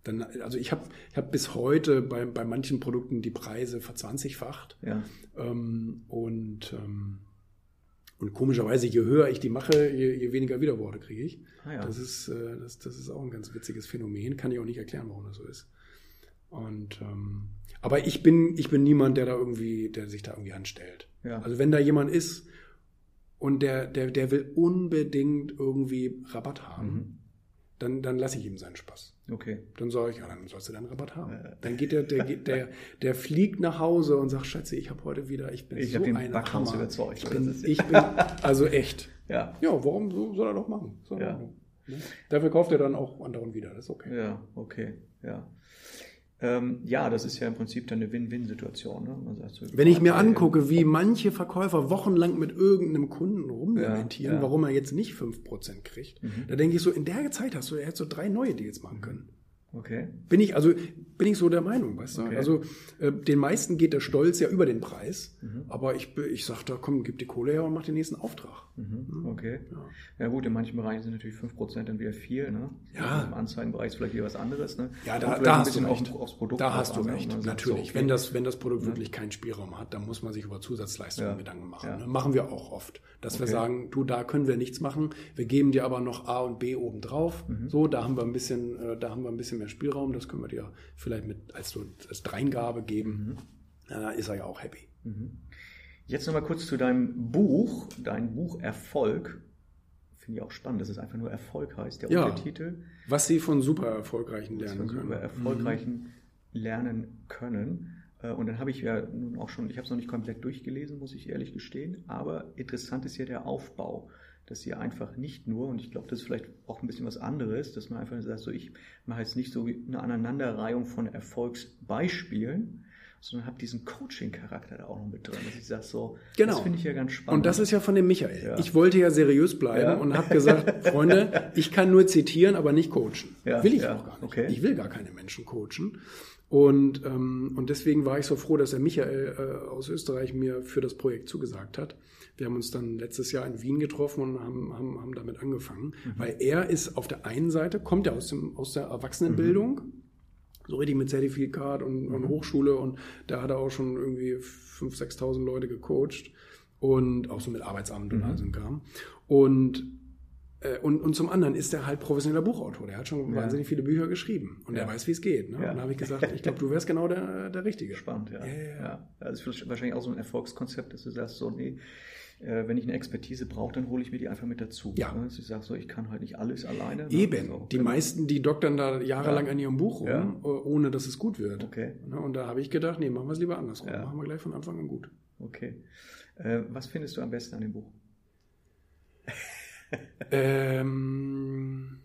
dann, also ich habe ich hab bis heute bei, bei manchen Produkten die Preise verzwanzigfacht. Ja. Ähm, und ähm, und komischerweise, je höher ich die mache, je, je weniger Widerworte kriege ich. Ah, ja. das, ist, äh, das, das ist auch ein ganz witziges Phänomen. Kann ich auch nicht erklären, warum das so ist. Und ähm, aber ich bin, ich bin niemand, der da irgendwie, der sich da irgendwie anstellt. Ja. Also wenn da jemand ist und der, der, der will unbedingt irgendwie Rabatt haben, mhm dann, dann lasse ich ihm seinen Spaß. Okay. Dann sage ich, ja, dann sollst du deinen Rabatt haben. Ja. Dann geht der, der, der, der fliegt nach Hause und sagt, Schätze, ich habe heute wieder, ich bin ich so ein Backhaus überzeugt. Ich bin, ich bin, also echt. Ja. Ja, warum soll er doch machen? Soll ja. Machen. Dafür kauft er dann auch anderen wieder, das ist okay. Ja, okay, ja. Ähm, ja, das ist ja im Prinzip dann eine Win-Win-Situation. Ne? So, Wenn ich mir angucke, wie manche Verkäufer wochenlang mit irgendeinem Kunden rumlamentieren, ja, ja. warum er jetzt nicht 5% kriegt, mhm. da denke ich so, in der Zeit hast du, er hätte so drei neue Deals machen können. Okay. Bin ich, also bin ich so der Meinung, weißt du? Okay. Also äh, den meisten geht der Stolz ja über den Preis, mhm. aber ich, ich sag da, komm, gib die Kohle her und mach den nächsten Auftrag. Mhm. Okay. Ja. ja. gut, in manchen Bereichen sind natürlich 5% dann wieder viel, ne? Ja. Im Anzeigenbereich ist vielleicht wieder was anderes, ne? Ja, da, da hast du recht. da hast du recht, ne? natürlich. Okay. Wenn, das, wenn das Produkt ja. wirklich keinen Spielraum hat, dann muss man sich über Zusatzleistungen ja. Gedanken machen. Ne? Machen wir auch oft. Dass okay. wir sagen, du, da können wir nichts machen, wir geben dir aber noch A und B oben drauf. Mhm. So, da haben wir ein bisschen, äh, da haben wir ein bisschen mehr Spielraum, das können wir dir vielleicht mit als, als Dreingabe geben. Mhm. Da ist er ja auch happy. Mhm. Jetzt nochmal kurz zu deinem Buch, dein Buch Erfolg. Finde ich auch spannend, dass es einfach nur Erfolg heißt, der ja, Untertitel. Was Sie von super erfolgreichen lernen können. Super erfolgreichen mhm. lernen können. Und dann habe ich ja nun auch schon, ich habe es noch nicht komplett durchgelesen, muss ich ehrlich gestehen, aber interessant ist ja der Aufbau, dass sie einfach nicht nur, und ich glaube, das ist vielleicht auch ein bisschen was anderes, dass man einfach sagt, so ich mache jetzt nicht so eine Aneinanderreihung von Erfolgsbeispielen, sondern habe diesen Coaching-Charakter da auch noch mit drin. Dass ich sage so, genau. das finde ich ja ganz spannend. Und das ist ja von dem Michael. Ja. Ich wollte ja seriös bleiben ja. und habe gesagt, Freunde, ich kann nur zitieren, aber nicht coachen. Ja. Will ich auch gar nicht. Okay. Ich will gar keine Menschen coachen. Und, ähm, und deswegen war ich so froh, dass der Michael äh, aus Österreich mir für das Projekt zugesagt hat. Wir haben uns dann letztes Jahr in Wien getroffen und haben, haben, haben damit angefangen. Mhm. Weil er ist auf der einen Seite, kommt er aus, dem, aus der Erwachsenenbildung, mhm so richtig mit Zertifikat und, und, mhm. Hochschule und da hat er auch schon irgendwie 5.000, 6.000 Leute gecoacht und auch so mit Arbeitsamt und mhm. all so Kram. Und, äh, und, und zum anderen ist er halt professioneller Buchautor. Der hat schon ja. wahnsinnig viele Bücher geschrieben und ja. er weiß, wie es geht. Ne? Ja. Und da habe ich gesagt, ich glaube, du wärst genau der, der Richtige. Spannend, ja. ja. ja. Das ist wahrscheinlich auch so ein Erfolgskonzept, dass du sagst, so, nee, äh, wenn ich eine Expertise brauche, dann hole ich mir die einfach mit dazu. Ja. Ne? Also ich sage so, ich kann halt nicht alles alleine. ne? Eben. So, die genau. meisten, die doktern da jahrelang an ihrem Buch rum, Ja. äh, ohne dass es gut wird. Okay. Ne, Und da habe ich gedacht, nee, machen wir es lieber andersrum. Ja. Machen wir gleich von Anfang an gut. Okay. Äh, was findest du am besten an dem Buch? Ähm,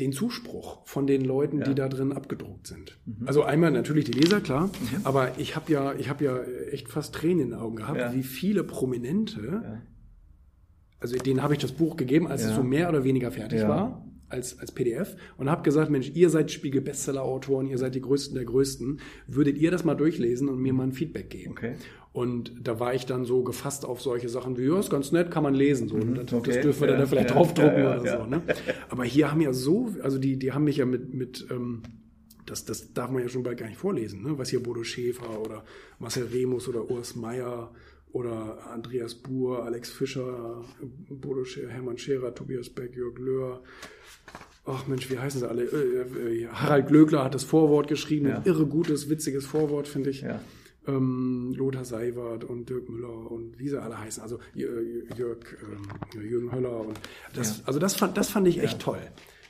den Zuspruch von den Leuten, Ja. die da drin abgedruckt sind. Also einmal natürlich die Leser, klar, aber ich habe ja, ich habe ja echt fast Tränen in den Augen gehabt, Ja. wie viele Prominente, Ja. also denen habe ich das Buch gegeben, als es so mehr oder weniger fertig war. Als, als PDF und habe gesagt, Mensch, ihr seid Spiegel-Bestseller-Autoren, ihr seid die Größten der Größten. Würdet ihr das mal durchlesen und mir mal ein Feedback geben? Okay. Und da war ich dann so gefasst auf solche Sachen wie, ja, ist ganz nett, kann man lesen. So. Und das, Mhm. okay. das dürfen wir Ja, dann vielleicht ja, draufdrucken ja, oder so. Ne? Aber hier haben ja so, also die, die haben mich ja mit, mit ähm, das, das darf man ja schon bald gar nicht vorlesen, ne? was hier Bodo Schäfer oder Marcel Remus oder Urs Meier oder Andreas Buhr, Alex Fischer, Bodo Scherer, Hermann Scherer, Tobias Beck, Jörg Löhr, Ach Mensch, wie heißen sie alle? Äh, äh, Harald Glöckler hat das Vorwort geschrieben, irre gutes, witziges Vorwort, finde ich Ja. Ähm, Lothar Seiwert und Dirk Müller und wie sie alle heißen, also Jörg, ähm, Jürgen Höller und das, Ja. also das fand, das fand ich echt toll.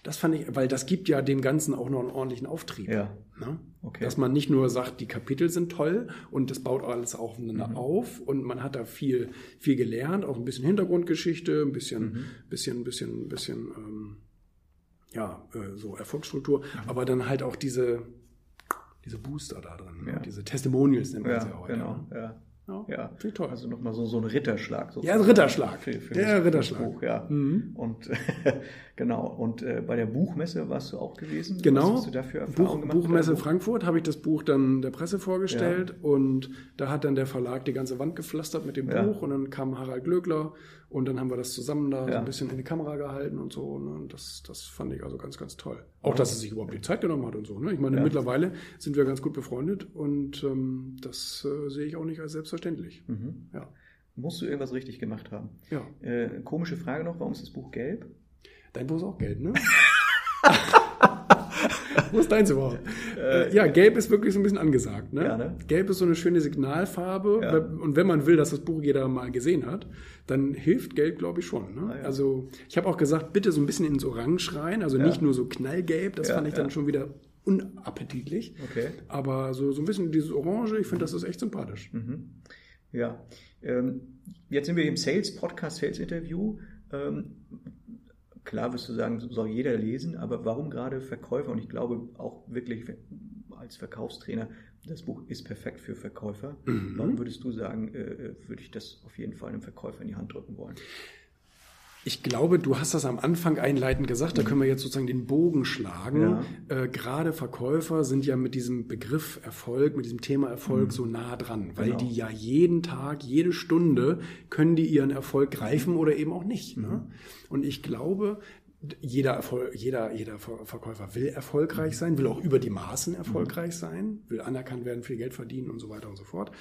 Das fand ich, weil das gibt ja dem Ganzen auch noch einen ordentlichen Auftrieb. Ja. Ne? Okay. Dass man nicht nur sagt, die Kapitel sind toll und das baut alles aufeinander Mhm. auf und man hat da viel, viel gelernt, auch ein bisschen Hintergrundgeschichte, ein bisschen, Mhm. bisschen, bisschen, bisschen, ähm, ja, äh, so Erfolgsstruktur, Mhm. aber dann halt auch diese, diese Booster da drin, ne? Ja. diese Testimonials nennt man sie Ja, heute. genau. ne? Ja. Ja, Ja, finde toll. Also nochmal so, so ein Ritterschlag. Ja, sozusagen. ein Ritterschlag. Für, für Der Ritterschlag. Buch, ja. Mhm. Und genau. Und äh, bei der Buchmesse warst du auch gewesen. Genau. Was hast du dafür Buch, Erfahrungen gemacht? Buchmesse Buch? Frankfurt habe ich das Buch dann der Presse vorgestellt und da hat dann der Verlag die ganze Wand gepflastert mit dem Ja. Buch und dann kam Harald Glöckler und dann haben wir das zusammen da so Ja. ein bisschen in die Kamera gehalten und so. Ne? Und das, das fand ich also ganz, ganz toll. Auch, dass er sich überhaupt die Zeit genommen hat und so. Ne? Ich meine, Ja. mittlerweile sind wir ganz gut befreundet und ähm, das äh, sehe ich auch nicht als selbstverständlich. Mhm. Ja. Musst du irgendwas richtig gemacht haben? ja. Äh, komische Frage noch, warum ist das Buch gelb? Dein Buch ist auch gelb, ne? Wo ist deins überhaupt? Äh, ja, gelb ist wirklich so ein bisschen angesagt. Ne? Ja, ne? Gelb ist so eine schöne Signalfarbe. Ja. Und wenn man will, dass das Buch jeder mal gesehen hat, dann hilft gelb, glaube ich, schon. Ne? Ah, ja. Also ich habe auch gesagt, bitte so ein bisschen ins Orange rein. Also nicht nur so knallgelb, das fand ich dann schon wieder unappetitlich. Okay. Aber so, so ein bisschen dieses Orange, ich finde, das ist echt sympathisch. Mhm. Ja. Ähm, jetzt sind wir im Sales-Podcast, Sales-Interview. Ähm, klar wirst du sagen, soll jeder lesen, aber warum gerade Verkäufer? Und ich glaube auch wirklich als Verkaufstrainer, das Buch ist perfekt für Verkäufer. Mhm. Warum würdest du sagen, äh, äh, würde ich das auf jeden Fall einem Verkäufer in die Hand drücken wollen? Ich glaube, du hast das am Anfang einleitend gesagt, da können wir jetzt sozusagen den Bogen schlagen. Ja. Äh, gerade Verkäufer sind ja mit diesem Begriff Erfolg, mit diesem Thema Erfolg Mhm. so nah dran, weil Genau. die ja jeden Tag, jede Stunde können die ihren Erfolg greifen oder eben auch nicht. Ne? Mhm. Und ich glaube, jeder, Erfolg, jeder, jeder Ver- Verkäufer will erfolgreich Mhm. sein, will auch über die Maßen erfolgreich sein, will anerkannt werden, viel Geld verdienen und so weiter und so fort.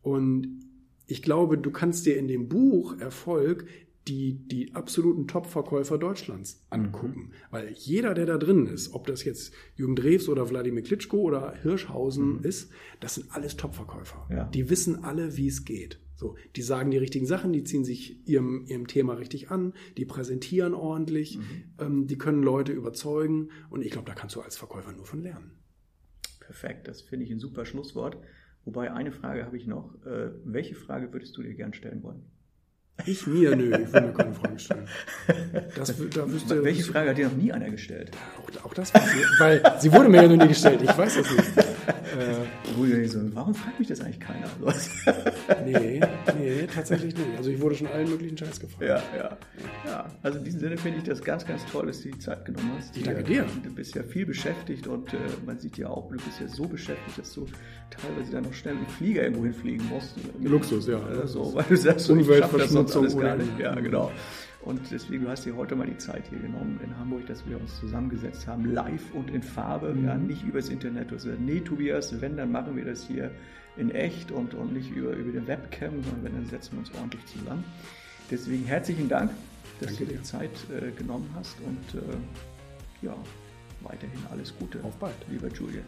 Und ich glaube, du kannst dir in dem Buch Erfolg die, die absoluten Top-Verkäufer Deutschlands angucken. Weil jeder, der da drin ist, ob das jetzt Jürgen Drews oder Wladimir Klitschko oder Hirschhausen ist, das sind alles Top-Verkäufer. Ja. Die wissen alle, wie es geht. So, die sagen die richtigen Sachen, die ziehen sich ihrem, ihrem Thema richtig an, die präsentieren ordentlich, ähm, die können Leute überzeugen und ich glaube, da kannst du als Verkäufer nur von lernen. Perfekt, das finde ich ein super Schlusswort. Wobei eine Frage habe ich noch. Äh, welche Frage würdest du dir gern stellen wollen? Ich mir, nö, ich will mir keine Fragen stellen. Das, da wüsste, Welche Frage hat dir noch nie einer gestellt? Auch, auch das ich, weil sie wurde mir ja noch nie gestellt. Ich weiß das nicht. Äh, so, warum fragt mich das eigentlich keiner? nee, nee, tatsächlich nicht. Also ich wurde schon allen möglichen Scheiß gefragt. Ja, ja. Ja, also in diesem Sinne finde ich das ganz, ganz toll, dass du die Zeit genommen hast. Ich danke dir. Du bist ja viel beschäftigt und äh, man sieht ja auch, du bist ja so beschäftigt, dass du teilweise dann noch schnell mit dem Flieger irgendwo hinfliegen musst. Luxus, ja. Äh, so, weil du sagst, so, ich schaff das sonst alles gar nicht. Ja, genau. Und deswegen hast du dir heute mal die Zeit hier genommen in Hamburg, dass wir uns zusammengesetzt haben, live und in Farbe, mhm. ja, nicht übers Internet. Du nee, Tobias, wenn, dann machen wir das hier in echt und, und nicht über, über den Webcam, sondern wenn, dann setzen wir uns ordentlich zusammen. Deswegen herzlichen Dank, dass Danke du dir die Zeit äh, genommen hast und äh, ja, weiterhin alles Gute. Auf bald, lieber Julia.